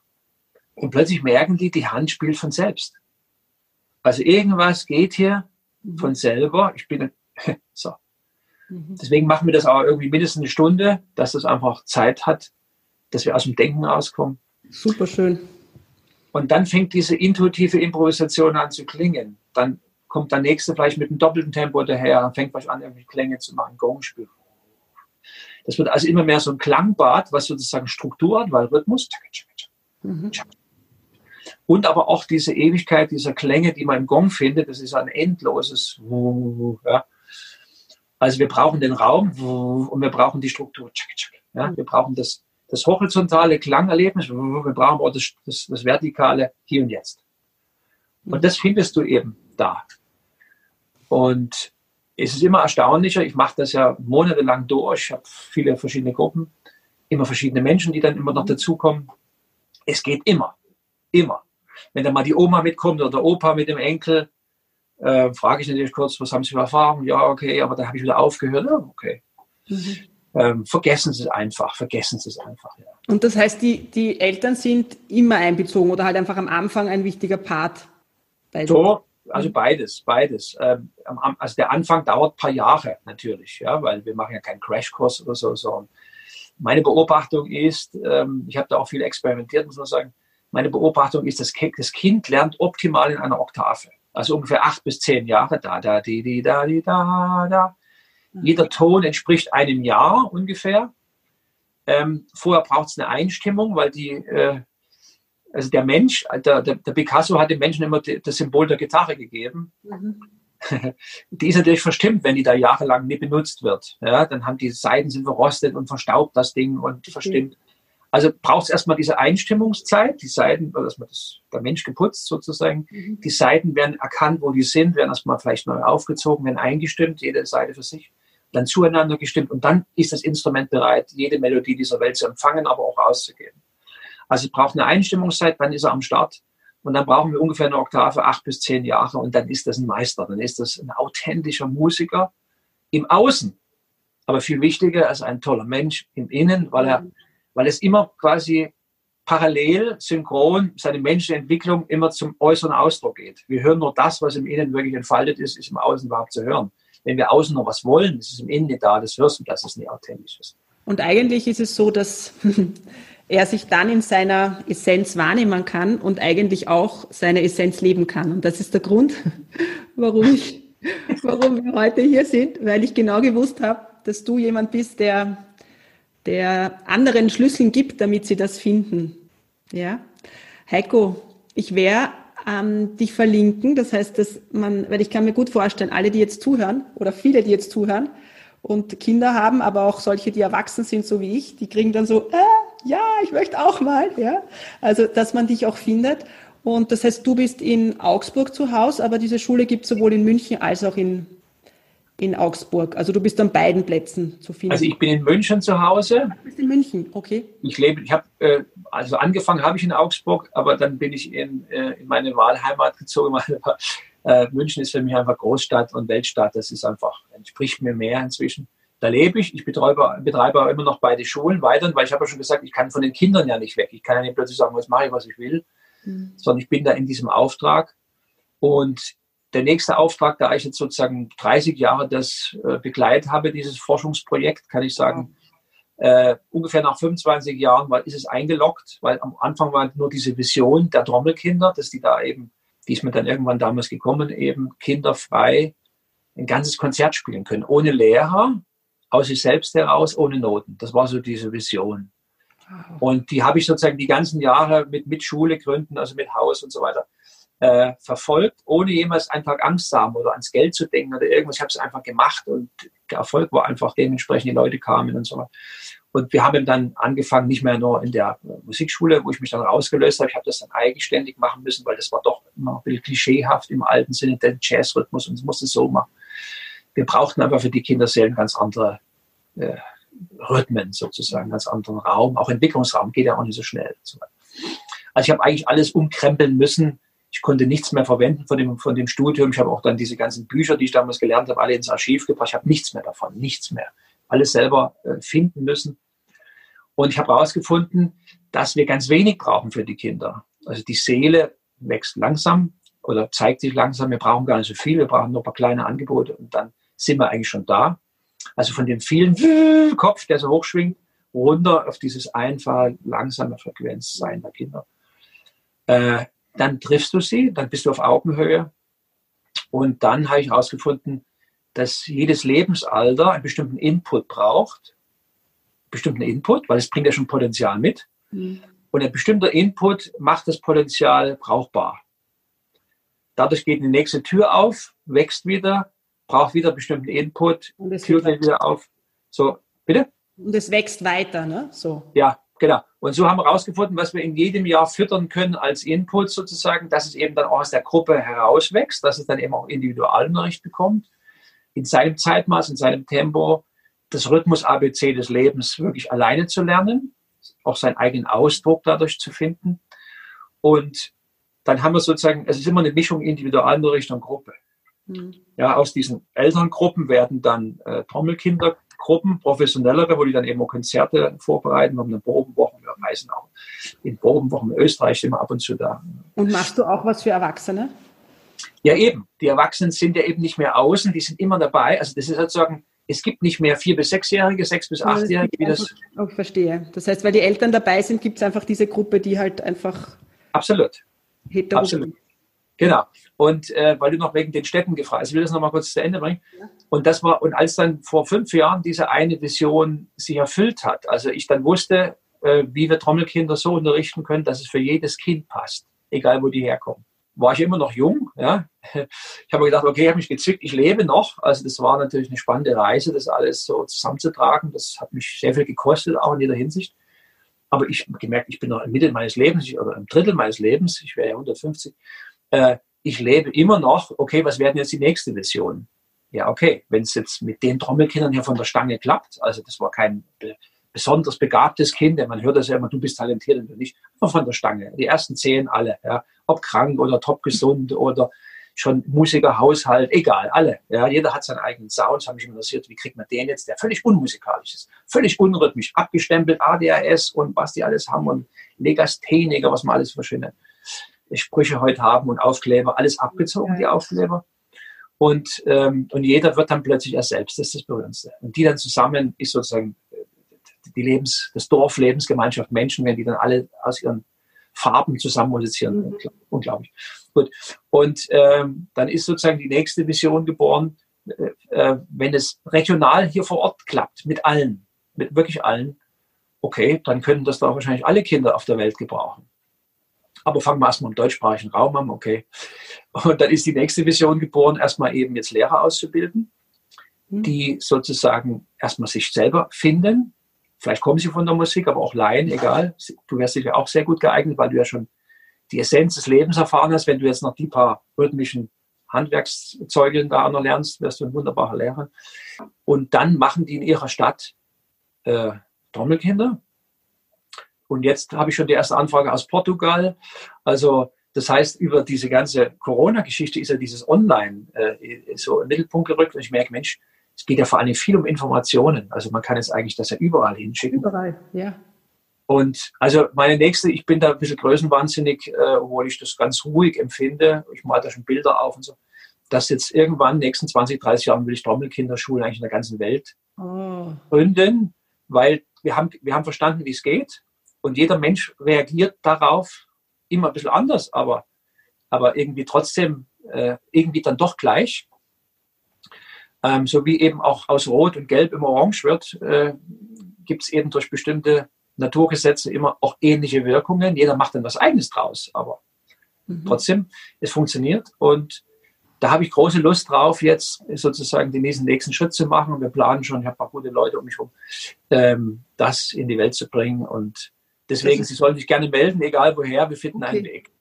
Und plötzlich merken die, die Hand spielt von selbst. Also irgendwas geht hier von selber. Ich bin so. Mhm. Deswegen machen wir das auch irgendwie mindestens eine Stunde, dass das einfach Zeit hat, dass wir aus dem Denken rauskommen. Super schön. Und dann fängt diese intuitive Improvisation an zu klingen. Dann kommt der nächste vielleicht mit einem doppelten Tempo daher, fängt vielleicht an, irgendwie Klänge zu machen, Gongspiel. Das wird also immer mehr so ein Klangbad, was sozusagen Struktur hat, weil Rhythmus. Mhm. Und aber auch diese Ewigkeit dieser Klänge, die man im Gong findet, das ist ein endloses. Ja. Also wir brauchen den Raum und wir brauchen die Struktur. Ja. Wir brauchen das, das horizontale Klangerlebnis, wir brauchen auch das, das, das vertikale Hier und Jetzt. Und das findest du eben da. Und es ist immer erstaunlicher, ich mache das ja monatelang durch, ich habe viele verschiedene Gruppen, immer verschiedene Menschen, die dann immer noch dazukommen. Es geht immer, immer. Wenn da mal die Oma mitkommt oder der Opa mit dem Enkel, äh, frage ich natürlich kurz, was haben Sie für Erfahrungen? Ja, okay, aber da habe ich wieder aufgehört. Ja, okay. Mhm. Ähm, vergessen Sie es einfach, vergessen Sie es einfach. Ja. Und das heißt, die, die Eltern sind immer einbezogen oder halt einfach am Anfang ein wichtiger Part? Bei so, also beides, beides. Ähm, also der Anfang dauert ein paar Jahre natürlich, ja, weil wir machen ja keinen Crashkurs oder so, sondern meine Beobachtung ist, ähm, ich habe da auch viel experimentiert, muss man sagen, meine Beobachtung ist, das Kind lernt optimal in einer Oktave. Also ungefähr acht bis zehn Jahre, da, da, di, di, da, di, da, da. Jeder Ton entspricht einem Jahr ungefähr. Ähm, vorher braucht es eine Einstimmung, weil die, äh, also der Mensch, der, der, der, Picasso hat dem Menschen immer das Symbol der Gitarre gegeben. Mhm. Die ist natürlich verstimmt, wenn die da jahrelang nie benutzt wird. Ja, dann haben die Seiten sind verrostet und verstaubt das Ding und verstimmt. Also braucht es erstmal diese Einstimmungszeit, die Seiten, dass man das, der Mensch geputzt sozusagen. Mhm. Die Seiten werden erkannt, wo die sind, werden erstmal vielleicht neu aufgezogen, werden eingestimmt, jede Seite für sich, dann zueinander gestimmt und dann ist das Instrument bereit, jede Melodie dieser Welt zu empfangen, aber auch auszugeben. Also es braucht eine Einstimmungszeit, dann ist er am Start. Und dann brauchen wir ungefähr eine Oktave, acht bis zehn Jahre. Und dann ist das ein Meister, dann ist das ein authentischer Musiker im Außen. Aber viel wichtiger als ein toller Mensch im Innen, weil er, weil es immer quasi parallel, synchron, seine menschliche Entwicklung immer zum äußeren Ausdruck geht. Wir hören nur das, was im Innen wirklich entfaltet ist, ist im Außen überhaupt zu hören. Wenn wir außen noch was wollen, ist es im Innen nicht da, das hörst du, dass es nicht authentisch ist. Und eigentlich ist es so, dass er sich dann in seiner Essenz wahrnehmen kann und eigentlich auch seine Essenz leben kann. Und das ist der Grund, warum ich, warum wir heute hier sind, weil ich genau gewusst habe, dass du jemand bist, der, der anderen Schlüsseln gibt, damit sie das finden. Ja, Heiko, ich werde ähm, dich verlinken. Das heißt, dass man, weil ich kann mir gut vorstellen, alle, die jetzt zuhören oder viele, die jetzt zuhören und Kinder haben, aber auch solche, die erwachsen sind, so wie ich, die kriegen dann so, äh, ja, ich möchte auch mal, ja. Also, dass man dich auch findet. Und das heißt, du bist in Augsburg zu Hause, aber diese Schule gibt es sowohl in München als auch in, in Augsburg. Also du bist an beiden Plätzen zu finden. Also ich bin in München zu Hause. Du bist in München, okay. Ich lebe, ich habe, äh, also angefangen habe ich in Augsburg, aber dann bin ich in, äh, in meine Wahlheimat gezogen. Äh, München ist für mich einfach Großstadt und Weltstadt. Das ist einfach, entspricht mir mehr inzwischen da lebe ich. Ich betreibe, betreibe auch immer noch beide Schulen weiter, weil ich habe ja schon gesagt, ich kann von den Kindern ja nicht weg. Ich kann ja nicht plötzlich sagen, was mache ich, was ich will, mhm. sondern ich bin da in diesem Auftrag. Und der nächste Auftrag, da ich jetzt sozusagen 30 Jahre das äh, begleitet habe, dieses Forschungsprojekt, kann ich sagen, äh, ungefähr nach 25 Jahren weil, ist es eingeloggt, weil am Anfang war nur diese Vision der Trommelkinder, dass die da eben, die ist mir dann irgendwann damals gekommen, eben kinderfrei ein ganzes Konzert spielen können, ohne Lehrer, aus sich selbst heraus, ohne Noten. Das war so diese Vision. Und die habe ich sozusagen die ganzen Jahre mit, mit Schule gründen, also mit Haus und so weiter, äh, verfolgt, ohne jemals einen Tag Angst zu haben oder ans Geld zu denken oder irgendwas. Ich habe es einfach gemacht und der Erfolg war einfach dementsprechend, die Leute kamen und so weiter. Und wir haben dann angefangen, nicht mehr nur in der Musikschule, wo ich mich dann rausgelöst habe. Ich habe das dann eigenständig machen müssen, weil das war doch immer ein bisschen klischeehaft im alten Sinne, der Jazzrhythmus und es musste so machen. Wir brauchten aber für die Kinderseelen ganz andere äh, Rhythmen sozusagen, ganz anderen Raum. Auch Entwicklungsraum geht ja auch nicht so schnell. Also ich habe eigentlich alles umkrempeln müssen. Ich konnte nichts mehr verwenden von dem, von dem Studium. Ich habe auch dann diese ganzen Bücher, die ich damals gelernt habe, alle ins Archiv gebracht. Ich habe nichts mehr davon, nichts mehr. Alles selber äh, finden müssen. Und ich habe herausgefunden, dass wir ganz wenig brauchen für die Kinder. Also die Seele wächst langsam oder zeigt sich langsam. Wir brauchen gar nicht so viel. Wir brauchen nur ein paar kleine Angebote und dann sind wir eigentlich schon da. Also von dem vielen Kopf, der so hochschwingt, runter auf dieses einfache, langsame Frequenzsein der Kinder. Äh, dann triffst du sie, dann bist du auf Augenhöhe. Und dann habe ich herausgefunden, dass jedes Lebensalter einen bestimmten Input braucht. bestimmten Input, weil es bringt ja schon Potenzial mit. Mhm. Und ein bestimmter Input macht das Potenzial brauchbar. Dadurch geht die nächste Tür auf, wächst wieder, braucht wieder bestimmten Input, Tür geht wieder auf. So, bitte? Und es wächst weiter, ne? So. Ja, genau. Und so haben wir herausgefunden, was wir in jedem Jahr füttern können als Input sozusagen, dass es eben dann auch aus der Gruppe herauswächst, dass es dann eben auch Individualunterricht bekommt, in seinem Zeitmaß, in seinem Tempo, das Rhythmus ABC des Lebens wirklich alleine zu lernen, auch seinen eigenen Ausdruck dadurch zu finden. Und dann haben wir sozusagen, es ist immer eine Mischung Individualunterricht und Gruppe. Mhm. Ja, aus diesen Elterngruppen werden dann äh, Trommelkindergruppen, professionellere, wo die dann eben auch Konzerte vorbereiten. Haben eine Probenwochen, wir reisen auch in Probenwochen in Österreich immer ab und zu da. Und machst du auch was für Erwachsene? Ja, eben. Die Erwachsenen sind ja eben nicht mehr außen, die sind immer dabei. Also das ist sozusagen, es gibt nicht mehr vier bis sechsjährige, sechs bis achtjährige. Wie das oh, ich verstehe. Das heißt, weil die Eltern dabei sind, gibt es einfach diese Gruppe, die halt einfach. Absolut. Absolut. Genau. Und äh, weil du noch wegen den Städten gefragt hast, ich will das nochmal kurz zu Ende bringen. Ja. Und das war, und als dann vor fünf Jahren diese eine Vision sich erfüllt hat, also ich dann wusste, äh, wie wir Trommelkinder so unterrichten können, dass es für jedes Kind passt, egal wo die herkommen. War ich immer noch jung, ja. Ich habe mir gedacht, okay, ich habe mich gezwickt, ich lebe noch. Also das war natürlich eine spannende Reise, das alles so zusammenzutragen. Das hat mich sehr viel gekostet, auch in jeder Hinsicht. Aber ich habe gemerkt, ich bin noch in Mitte meines Lebens oder im Drittel meines Lebens, ich wäre ja 150. Äh, ich lebe immer noch, okay, was werden jetzt die nächste Vision? Ja, okay, wenn es jetzt mit den Trommelkindern hier von der Stange klappt, also das war kein besonders begabtes Kind, man hört das ja immer, du bist talentiert und du nicht, nur von der Stange. Die ersten zehn alle, ja, ob krank oder top gesund oder schon Musikerhaushalt, egal, alle. Ja, jeder hat seinen eigenen Sound. Hat mich interessiert, wie kriegt man den jetzt, der völlig unmusikalisch ist, völlig unrhythmisch, abgestempelt, ADHS und was die alles haben und Legastheniker, was man alles für schöne Sprüche heute haben und Aufkleber, alles abgezogen, die Aufkleber. Und, ähm, und jeder wird dann plötzlich er selbst, das ist das Berührendste. Und die dann zusammen ist sozusagen die Lebens, das Dorf, Lebensgemeinschaft Menschen, wenn die dann alle aus ihren Farben zusammen musizieren. Mhm. Unglaublich. Gut. Und ähm, dann ist sozusagen die nächste Vision geboren, äh, äh, wenn es regional hier vor Ort klappt, mit allen, mit wirklich allen, okay, dann können das doch wahrscheinlich alle Kinder auf der Welt gebrauchen. Aber fangen wir erstmal im deutschsprachigen Raum an, okay. Und dann ist die nächste Vision geboren, erstmal eben jetzt Lehrer auszubilden, mhm. die sozusagen erstmal sich selber finden, Vielleicht kommen sie von der Musik, aber auch Laien, egal. Du wärst sicher auch sehr gut geeignet, weil du ja schon die Essenz des Lebens erfahren hast. Wenn du jetzt noch die paar rhythmischen Handwerkszeugeln da lernst, wirst du ein wunderbarer Lehrer. Und dann machen die in ihrer Stadt äh, Trommelkinder. Und jetzt habe ich schon die erste Anfrage aus Portugal. Also das heißt, über diese ganze Corona-Geschichte ist ja dieses Online äh, so im Mittelpunkt gerückt. Und ich merke, Mensch, es geht ja vor allem viel um Informationen. Also man kann jetzt eigentlich das ja überall hinschicken. Überall, ja. Und also meine nächste, ich bin da ein bisschen größenwahnsinnig, äh, obwohl ich das ganz ruhig empfinde. Ich male da schon Bilder auf und so. Dass jetzt irgendwann in den nächsten 20, 30 Jahren will ich Trommelkinderschulen eigentlich in der ganzen Welt oh. gründen, weil wir haben, wir haben verstanden, wie es geht. Und jeder Mensch reagiert darauf immer ein bisschen anders, aber, aber irgendwie trotzdem äh, irgendwie dann doch gleich ähm, so wie eben auch aus Rot und Gelb immer Orange wird, äh, gibt es eben durch bestimmte Naturgesetze immer auch ähnliche Wirkungen. Jeder macht dann was Eigenes draus, aber mhm. trotzdem, es funktioniert und da habe ich große Lust drauf, jetzt sozusagen den nächsten, nächsten Schritt zu machen. Und wir planen schon, ich habe ein paar gute Leute um mich herum, ähm, das in die Welt zu bringen. Und deswegen, Sie sollen sich gerne melden, egal woher, wir finden okay. einen Weg.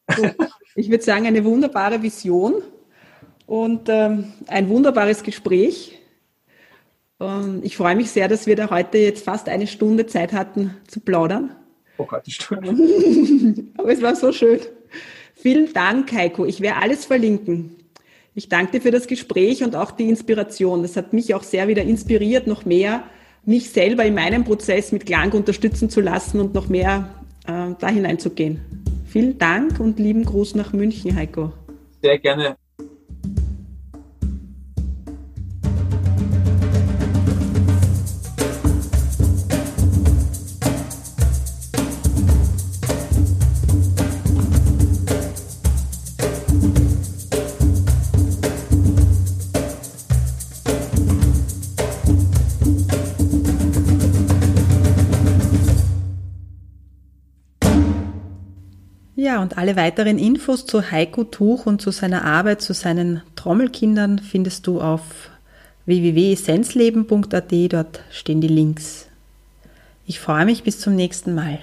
Ich würde sagen, eine wunderbare Vision und ähm, ein wunderbares Gespräch. Ähm, ich freue mich sehr, dass wir da heute jetzt fast eine Stunde Zeit hatten zu plaudern. Oh Gott, die Stunde. Aber es war so schön. Vielen Dank, Heiko. Ich werde alles verlinken. Ich danke dir für das Gespräch und auch die Inspiration. Das hat mich auch sehr wieder inspiriert, noch mehr mich selber in meinem Prozess mit Klang unterstützen zu lassen und noch mehr äh, da hineinzugehen. Vielen Dank und lieben Gruß nach München, Heiko. Sehr gerne. Ja, und alle weiteren Infos zu Heiko Tuch und zu seiner Arbeit, zu seinen Trommelkindern findest du auf www.essenzleben.at. Dort stehen die Links. Ich freue mich bis zum nächsten Mal.